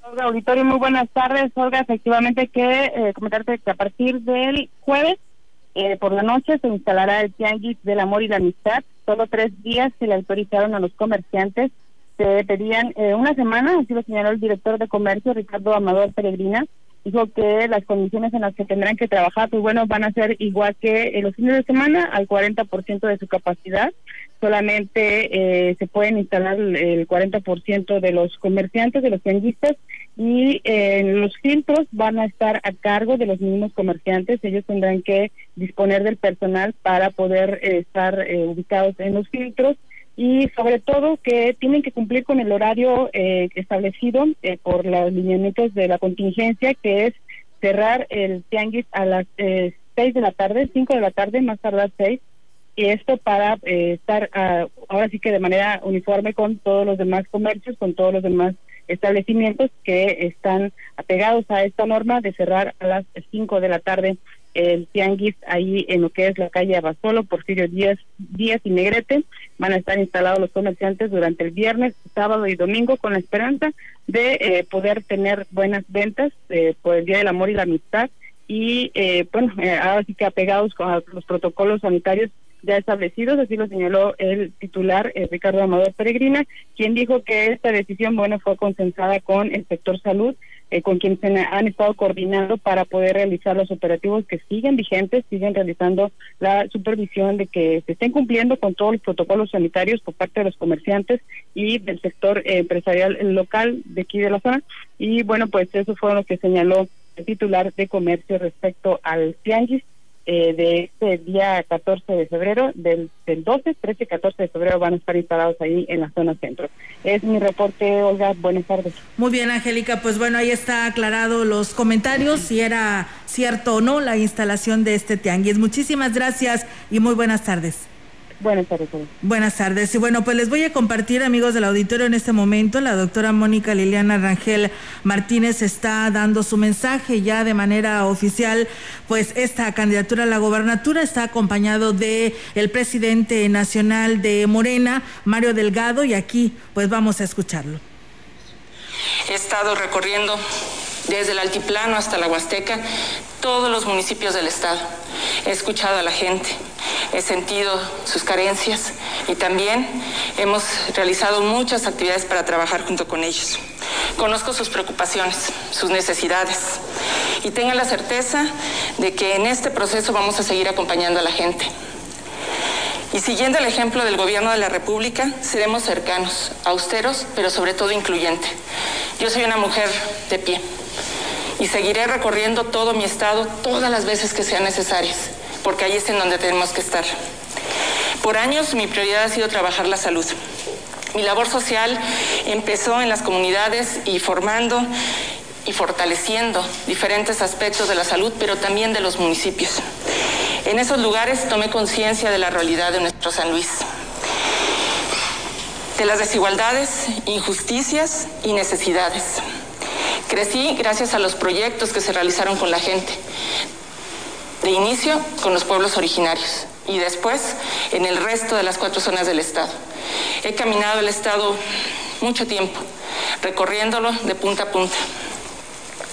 Olga Auditorio, muy buenas tardes. Olga, efectivamente que eh, comentarte que a partir del jueves eh, por la noche se instalará el Tianguis del Amor y la Amistad. Solo tres días se le autorizaron a los comerciantes se pedían eh, una semana, así lo señaló el director de comercio, Ricardo Amador Peregrina, dijo que las condiciones en las que tendrán que trabajar, pues bueno, van a ser igual que los fines de semana, al 40% de su capacidad. Solamente eh, se pueden instalar el- el 40% de los comerciantes, de los tianguistas, y eh, los filtros van a estar a cargo de los mismos comerciantes. Ellos tendrán que disponer del personal para poder eh, estar eh, ubicados en los filtros y sobre todo que tienen que cumplir con el horario eh, establecido eh, por los lineamientos de la contingencia, que es cerrar el tianguis a las eh, 6 de la tarde, 5 de la tarde, más tardar 6, y esto para eh, estar ah, ahora sí que de manera uniforme con todos los demás comercios, con todos los demás establecimientos que están apegados a esta norma de cerrar a las 5 de la tarde el tianguis ahí en lo que es la calle Abasolo, Porfirio Díaz, Díaz y Negrete. Van a estar instalados los comerciantes durante el viernes, sábado y domingo con la esperanza de eh, poder tener buenas ventas eh, por el Día del Amor y la Amistad y eh, bueno, eh, ahora sí que apegados con los protocolos sanitarios ya establecidos, así lo señaló el titular eh, Ricardo Amador Peregrina, quien dijo que esta decisión, bueno, fue consensada con el sector salud, eh, con quien se han estado coordinando para poder realizar los operativos que siguen vigentes, siguen realizando la supervisión de que se estén cumpliendo con todos los protocolos sanitarios por parte de los comerciantes y del sector eh, empresarial local de aquí de la zona. Y bueno, pues eso fue lo que señaló el titular de comercio respecto al tianguis eh, de este día 14 de febrero, del, del 12, 13 y 14 de febrero van a estar instalados ahí en la zona centro. Es mi reporte, Olga, buenas tardes. Muy bien, Angélica, pues bueno, ahí está aclarado los comentarios, si era cierto o no la instalación de este tianguis. Muchísimas gracias y muy buenas tardes. Buenas tardes. Buenas tardes. Y bueno, pues les voy a compartir, amigos del auditorio, en este momento, la doctora Mónica Liliana Rangel Martínez está dando su mensaje ya de manera oficial, pues esta candidatura a la gobernatura está acompañado de el presidente nacional de Morena, Mario Delgado, y aquí pues vamos a escucharlo. He estado recorriendo desde el altiplano hasta la Huasteca todos los municipios del estado. He escuchado a la gente, he sentido sus carencias y también hemos realizado muchas actividades para trabajar junto con ellos. Conozco sus preocupaciones, sus necesidades y tengan la certeza de que en este proceso vamos a seguir acompañando a la gente. Y siguiendo el ejemplo del gobierno de la República, seremos cercanos, austeros, pero sobre todo incluyente. Yo soy una mujer de pie y seguiré recorriendo todo mi estado todas las veces que sean necesarias, porque ahí es en donde tenemos que estar. Por años mi prioridad ha sido trabajar la salud. Mi labor social empezó en las comunidades y formando y fortaleciendo diferentes aspectos de la salud, pero también de los municipios. En esos lugares tomé conciencia de la realidad de nuestro San Luis, de las desigualdades, injusticias y necesidades. Crecí gracias a los proyectos que se realizaron con la gente, de inicio con los pueblos originarios y después en el resto de las cuatro zonas del Estado. He caminado el Estado mucho tiempo, recorriéndolo de punta a punta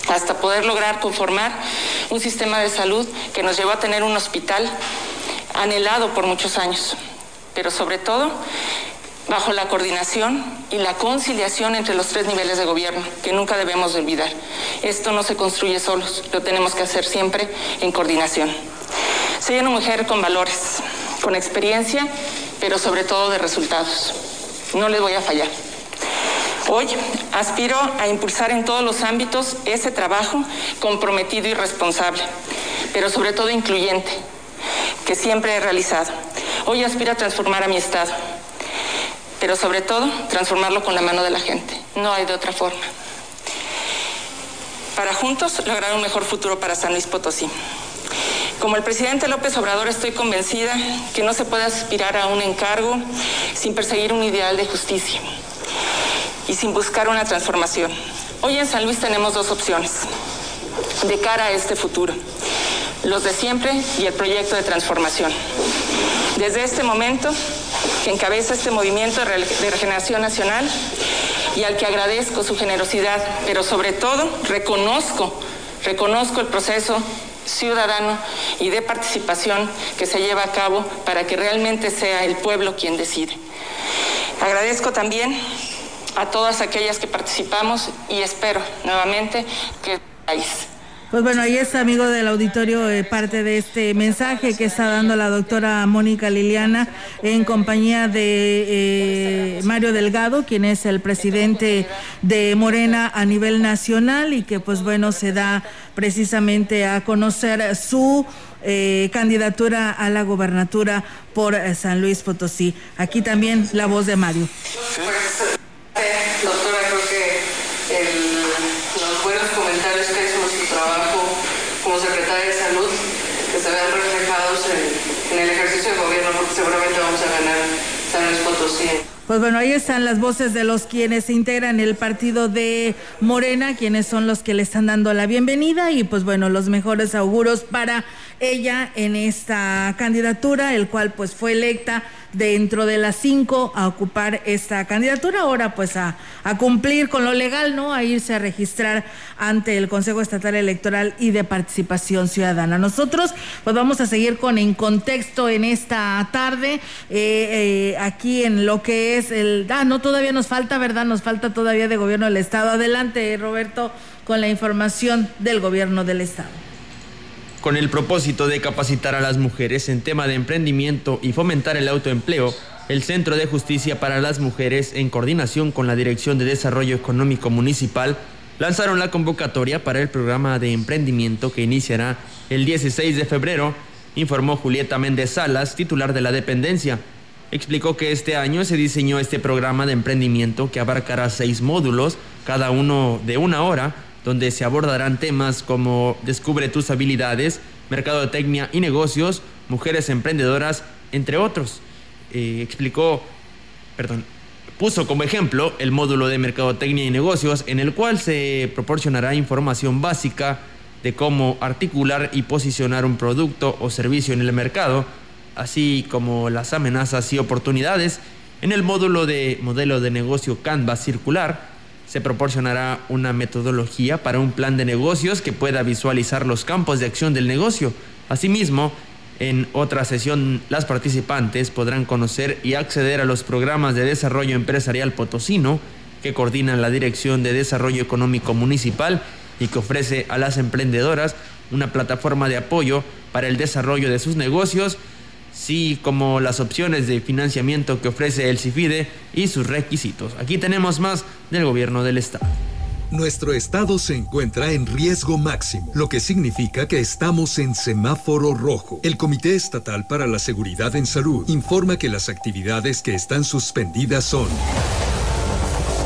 hasta poder lograr conformar un sistema de salud que nos llevó a tener un hospital anhelado por muchos años, pero sobre todo bajo la coordinación y la conciliación entre los tres niveles de gobierno, que nunca debemos de olvidar. Esto no se construye solos, lo tenemos que hacer siempre en coordinación. Soy una mujer con valores, con experiencia, pero sobre todo de resultados. No les voy a fallar. Hoy aspiro a impulsar en todos los ámbitos ese trabajo comprometido y responsable, pero sobre todo incluyente, que siempre he realizado. Hoy aspiro a transformar a mi Estado, pero sobre todo transformarlo con la mano de la gente. No hay de otra forma. Para juntos lograr un mejor futuro para San Luis Potosí. Como el presidente López Obrador estoy convencida que no se puede aspirar a un encargo sin perseguir un ideal de justicia y sin buscar una transformación. Hoy en San Luis tenemos dos opciones de cara a este futuro, los de siempre y el proyecto de transformación. Desde este momento, que encabeza este movimiento de regeneración nacional y al que agradezco su generosidad, pero sobre todo reconozco, reconozco el proceso ciudadano y de participación que se lleva a cabo para que realmente sea el pueblo quien decide. Agradezco también a todas aquellas que participamos y espero nuevamente que país Pues bueno, ahí está, amigo del auditorio, eh, parte de este mensaje que está dando la doctora Mónica Liliana en compañía de eh, Mario Delgado, quien es el presidente de Morena a nivel nacional y que pues bueno se da precisamente a conocer su eh, candidatura a la gobernatura por eh, San Luis Potosí. Aquí también la voz de Mario. Doctora, creo que los buenos comentarios que hizo nuestro trabajo como secretaria de salud, que se vean reflejados en, en el ejercicio de gobierno, porque seguramente vamos a ganar San Luis Potosí. Pues bueno, ahí están las voces de los quienes integran el partido de Morena, quienes son los que le están dando la bienvenida y pues bueno, los mejores auguros para ella en esta candidatura, el cual pues fue electa dentro de las cinco a ocupar esta candidatura, ahora pues a, cumplir con lo legal, ¿no? A irse a registrar ante el Consejo Estatal Electoral y de Participación Ciudadana. Nosotros pues vamos a seguir con En Contexto en esta tarde, eh, eh, aquí en lo que es el... Ah, no, todavía nos falta, ¿verdad? Nos falta todavía de Gobierno del Estado. Adelante, Roberto, con la información del Gobierno del Estado. Con el propósito de capacitar a las mujeres en tema de emprendimiento y fomentar el autoempleo, el Centro de Justicia para las Mujeres, en coordinación con la Dirección de Desarrollo Económico Municipal, lanzaron la convocatoria para el programa de emprendimiento que iniciará el 16 de febrero, informó Julieta Méndez Salas, titular de la dependencia. Explicó que este año se diseñó este programa de emprendimiento que abarcará seis módulos, cada uno de una hora, donde se abordarán temas como descubre tus habilidades, mercadotecnia y negocios, mujeres emprendedoras, entre otros. Eh, explicó, perdón, puso como ejemplo el módulo de mercadotecnia y negocios en el cual se proporcionará información básica de cómo articular y posicionar un producto o servicio en el mercado, así como las amenazas y oportunidades. En el módulo de modelo de negocio Canvas circular, se proporcionará una metodología para un plan de negocios que pueda visualizar los campos de acción del negocio. Asimismo, en otra sesión, las participantes podrán conocer y acceder a los programas de desarrollo empresarial potosino que coordinan la Dirección de Desarrollo Económico Municipal y que ofrece a las emprendedoras una plataforma de apoyo para el desarrollo de sus negocios, sí como las opciones de financiamiento que ofrece el CIFIDE y sus requisitos. Aquí tenemos más del gobierno del estado. Nuestro estado se encuentra en riesgo máximo, lo que significa que estamos en semáforo rojo. El Comité Estatal para la Seguridad en Salud informa que las actividades que están suspendidas son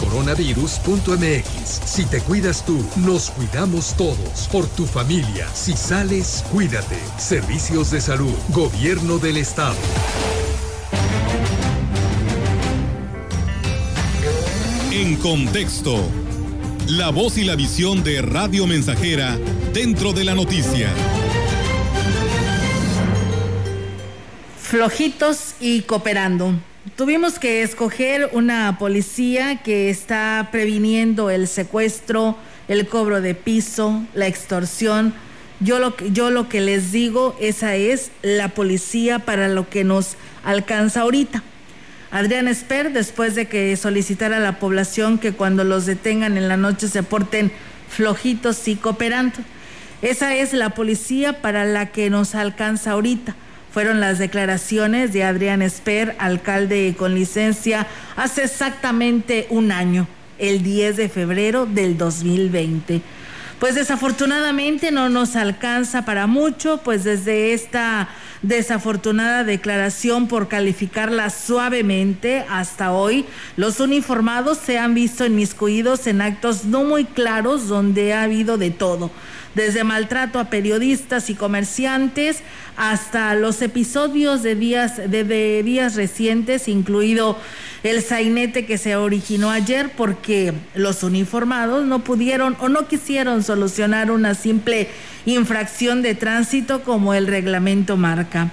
coronavirus.mx. Si te cuidas tú, nos cuidamos todos. Por tu familia. Si sales, cuídate. Servicios de salud. Gobierno del Estado. En contexto, la voz y la visión de Radio Mensajera dentro de la noticia. flojitos y cooperando. Tuvimos que escoger una policía que está previniendo el secuestro, el cobro de piso, la extorsión. Yo lo, que- yo lo que les digo, esa es la policía para lo que nos alcanza ahorita. Adrián Esper, después de que solicitara a la población que cuando los detengan en la noche se porten flojitos y cooperando. Esa es la policía para la que nos alcanza ahorita. Fueron las declaraciones de Adrián Esper, alcalde con licencia, hace exactamente un año, el 10 de febrero del 2020. Pues desafortunadamente no nos alcanza para mucho, pues desde esta desafortunada declaración por calificarla suavemente hasta hoy, los uniformados se han visto inmiscuidos en actos no muy claros donde ha habido de todo, desde maltrato a periodistas y comerciantes hasta los episodios de días, de, días recientes, incluido el sainete que se originó ayer porque los uniformados no pudieron o no quisieron solucionar una simple infracción de tránsito como el reglamento marca.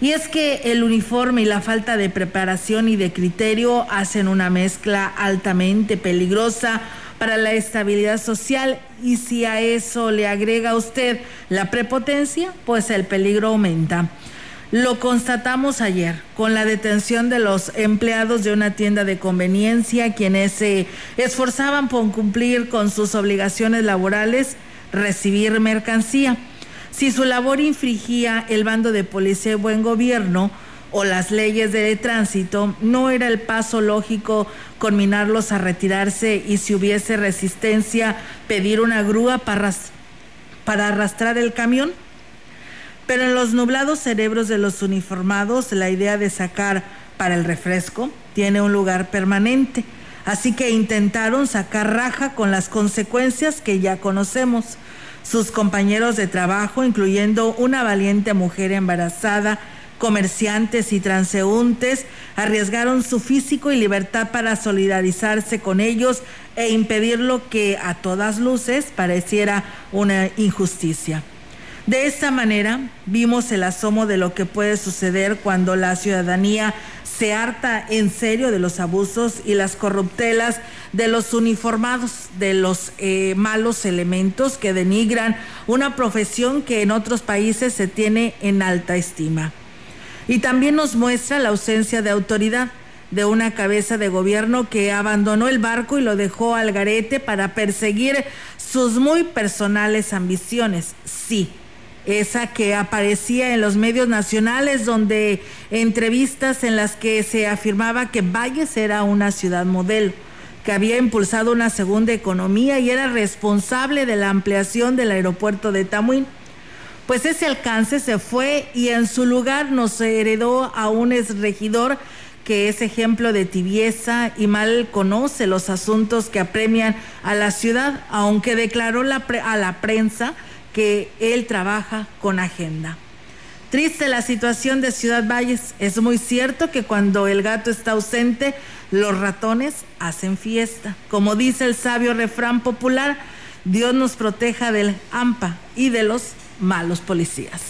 Y es que el uniforme y la falta de preparación y de criterio hacen una mezcla altamente peligrosa para la estabilidad social y si a eso le agrega usted la prepotencia, pues el peligro aumenta. Lo constatamos ayer con la detención de los empleados de una tienda de conveniencia quienes se esforzaban por cumplir con sus obligaciones laborales, recibir mercancía. Si su labor infringía el bando de policía y buen gobierno o las leyes de tránsito, no era el paso lógico conminarlos a retirarse y si hubiese resistencia pedir una grúa para, para arrastrar el camión. Pero en los nublados cerebros de los uniformados, la idea de sacar para el refresco tiene un lugar permanente. Así que intentaron sacar raja con las consecuencias que ya conocemos. Sus compañeros de trabajo, incluyendo una valiente mujer embarazada, comerciantes y transeúntes, arriesgaron su físico y libertad para solidarizarse con ellos e impedir lo que a todas luces pareciera una injusticia. De esta manera vimos el asomo de lo que puede suceder cuando la ciudadanía se harta en serio de los abusos y las corruptelas de los uniformados, de los eh, malos elementos que denigran una profesión que en otros países se tiene en alta estima. Y también nos muestra la ausencia de autoridad de una cabeza de gobierno que abandonó el barco y lo dejó al garete para perseguir sus muy personales ambiciones. Sí, esa que aparecía en los medios nacionales donde entrevistas en las que se afirmaba que Valles era una ciudad modelo, que había impulsado una segunda economía y era responsable de la ampliación del aeropuerto de Tamuín. Pues ese alcance se fue y en su lugar nos heredó a un exregidor que es ejemplo de tibieza y mal conoce los asuntos que apremian a la ciudad, aunque declaró la a la prensa que él trabaja con agenda. Triste la situación de Ciudad Valles. Es muy cierto que cuando el gato está ausente, los ratones hacen fiesta. Como dice el sabio refrán popular, Dios nos proteja del AMPA y de los malos policías.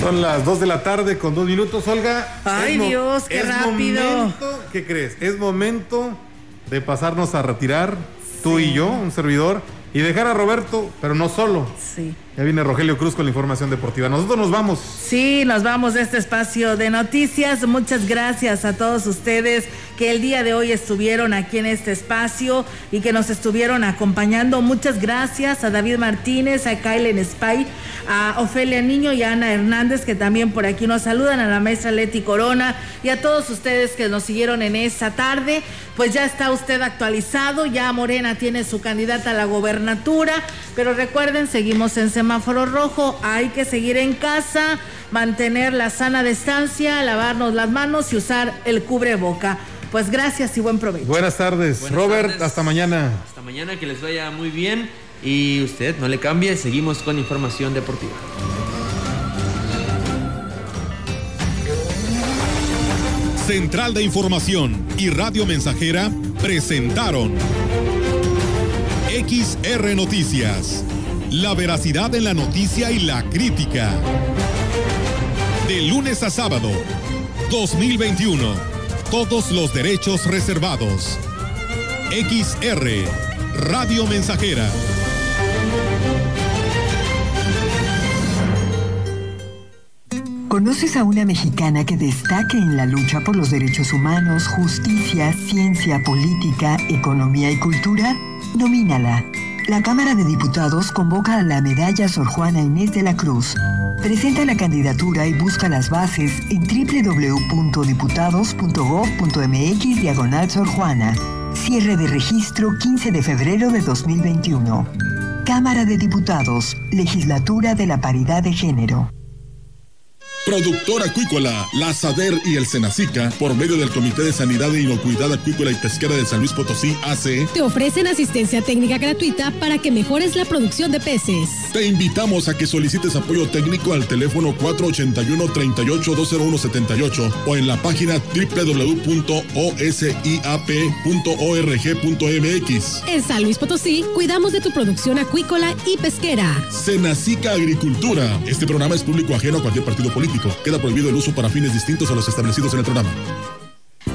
Son las 2 de la tarde con dos minutos, Olga. Ay, Es Dios, qué es rápido. momento- ¿Qué crees? Es momento de pasarnos a retirar, tú y yo, un servidor, y dejar a Roberto, pero no solo. Sí. Ya viene Rogelio Cruz con la información deportiva. Nosotros nos vamos. Sí, nos vamos de este espacio de noticias. Muchas gracias a todos ustedes que el día de hoy estuvieron aquí en este espacio y que nos estuvieron acompañando. Muchas gracias a David Martínez, a Kylen Spy, a Ofelia Niño y a Ana Hernández que también por aquí nos saludan, a la maestra Leti Corona y a todos ustedes que nos siguieron en esta tarde. Pues ya está usted actualizado, ya Morena tiene su candidata a la gobernatura, pero recuerden, seguimos en semáforo rojo, hay que seguir en casa, mantener la sana distancia, lavarnos las manos y usar el cubreboca. Pues gracias y buen provecho. Buenas tardes, Buenas Robert. tardes. Hasta mañana. Hasta mañana, que les vaya muy bien. Y usted no le cambie, seguimos con información deportiva. Central de Información y Radio Mensajera presentaron XR Noticias. La veracidad en la noticia y la crítica. De lunes a sábado, 2021. Todos los derechos reservados. XR, Radio Mensajera. ¿Conoces a una mexicana que destaque en la lucha por los derechos humanos, justicia, ciencia, política, economía y cultura? Nomínala. La Cámara de Diputados convoca a la medalla Sor Juana Inés de la Cruz. Presenta la candidatura y busca las bases en www.diputados.gov.mx diagonal Sor Juana. Cierre de registro 15 de febrero de 2021. Cámara de Diputados, Legislatura de la Paridad de Género. Productor Acuícola, la SADER y el Senacica, por medio del Comité de Sanidad e Inocuidad Acuícola y Pesquera de San Luis Potosí, AC, Te ofrecen asistencia técnica gratuita para que mejores la producción de peces. te invitamos a que solicites apoyo técnico al teléfono 481-38-20178 o en la página www.osiap.org.mx. En San Luis Potosí, cuidamos de tu producción acuícola y pesquera. Senacica Agricultura. Este programa es público ajeno a cualquier partido político. Queda prohibido el uso para fines distintos a los establecidos en el programa.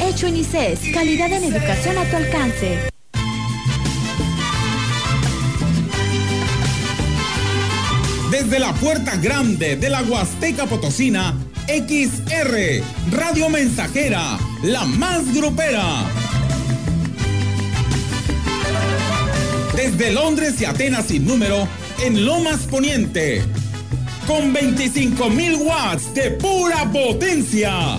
Hecho en ICES. Calidad en educación a tu alcance. Desde la puerta grande de la Huasteca Potosina, XR, Radio Mensajera, la más grupera. Desde Londres y Atenas sin número, en Lomas Poniente, con 25.000 watts de pura potencia.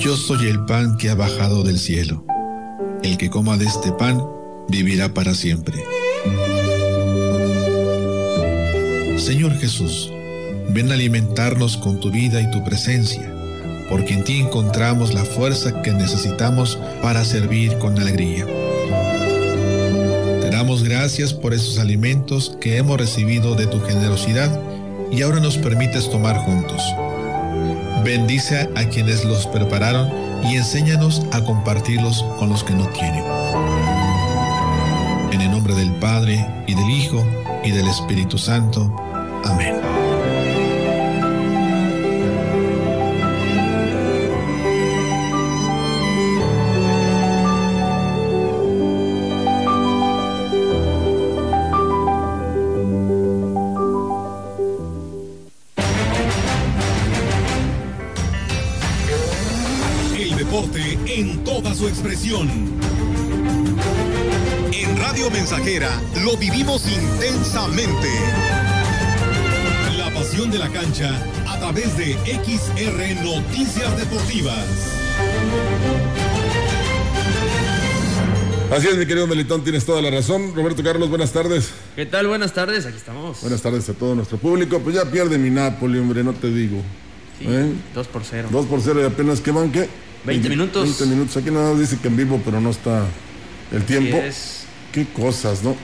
Yo soy el pan que ha bajado del cielo. El que coma de este pan vivirá para siempre. Señor Jesús, ven a alimentarnos con tu vida y tu presencia, porque en ti encontramos la fuerza que necesitamos para servir con alegría. Te damos gracias por esos alimentos que hemos recibido de tu generosidad y ahora nos permites tomar juntos. Bendice a quienes los prepararon y enséñanos a compartirlos con los que no tienen. En el nombre del Padre y del Hijo y del Espíritu Santo. Amén. Su expresión. En Radio Mensajera lo vivimos intensamente. La pasión de la cancha a través de XR Noticias Deportivas. Así es, mi querido Melitón, tienes toda la razón. Roberto Carlos, buenas tardes. ¿Qué tal? Buenas tardes, aquí estamos. Buenas tardes a todo nuestro público. Pues ya pierde mi Napoli, hombre, no te digo. Sí, ¿Eh? 2 por 0. 2 por 0 y apenas que van, ¿qué? 20 minutos. 20 minutos. Aquí nada más dice que en vivo, pero no está el tiempo. es. Qué cosas, ¿no?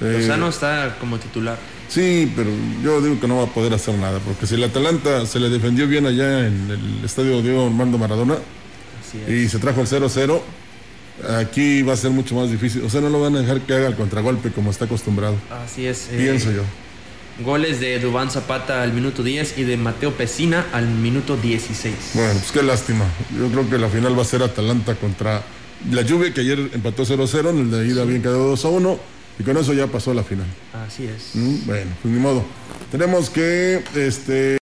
Eh, Lozano está como titular. Sí, pero yo digo que no va a poder hacer nada, porque si el Atalanta se le defendió bien allá en el estadio Diego Armando Maradona y se trajo el 0-0, aquí va a ser mucho más difícil. O sea, no lo van a dejar que haga el contragolpe como está acostumbrado. Así es. eh, Pienso yo. Goles de Dubán Zapata al minuto 10 y de Mateo Pesina al minuto 16. Bueno, pues qué lástima. Yo creo que la final va a ser Atalanta contra la Juve, que ayer empató 0-0, en el de ida bien quedó 2-1, y con eso ya pasó a la final. Así es. Mm, Bueno, pues ni modo. Tenemos que, este...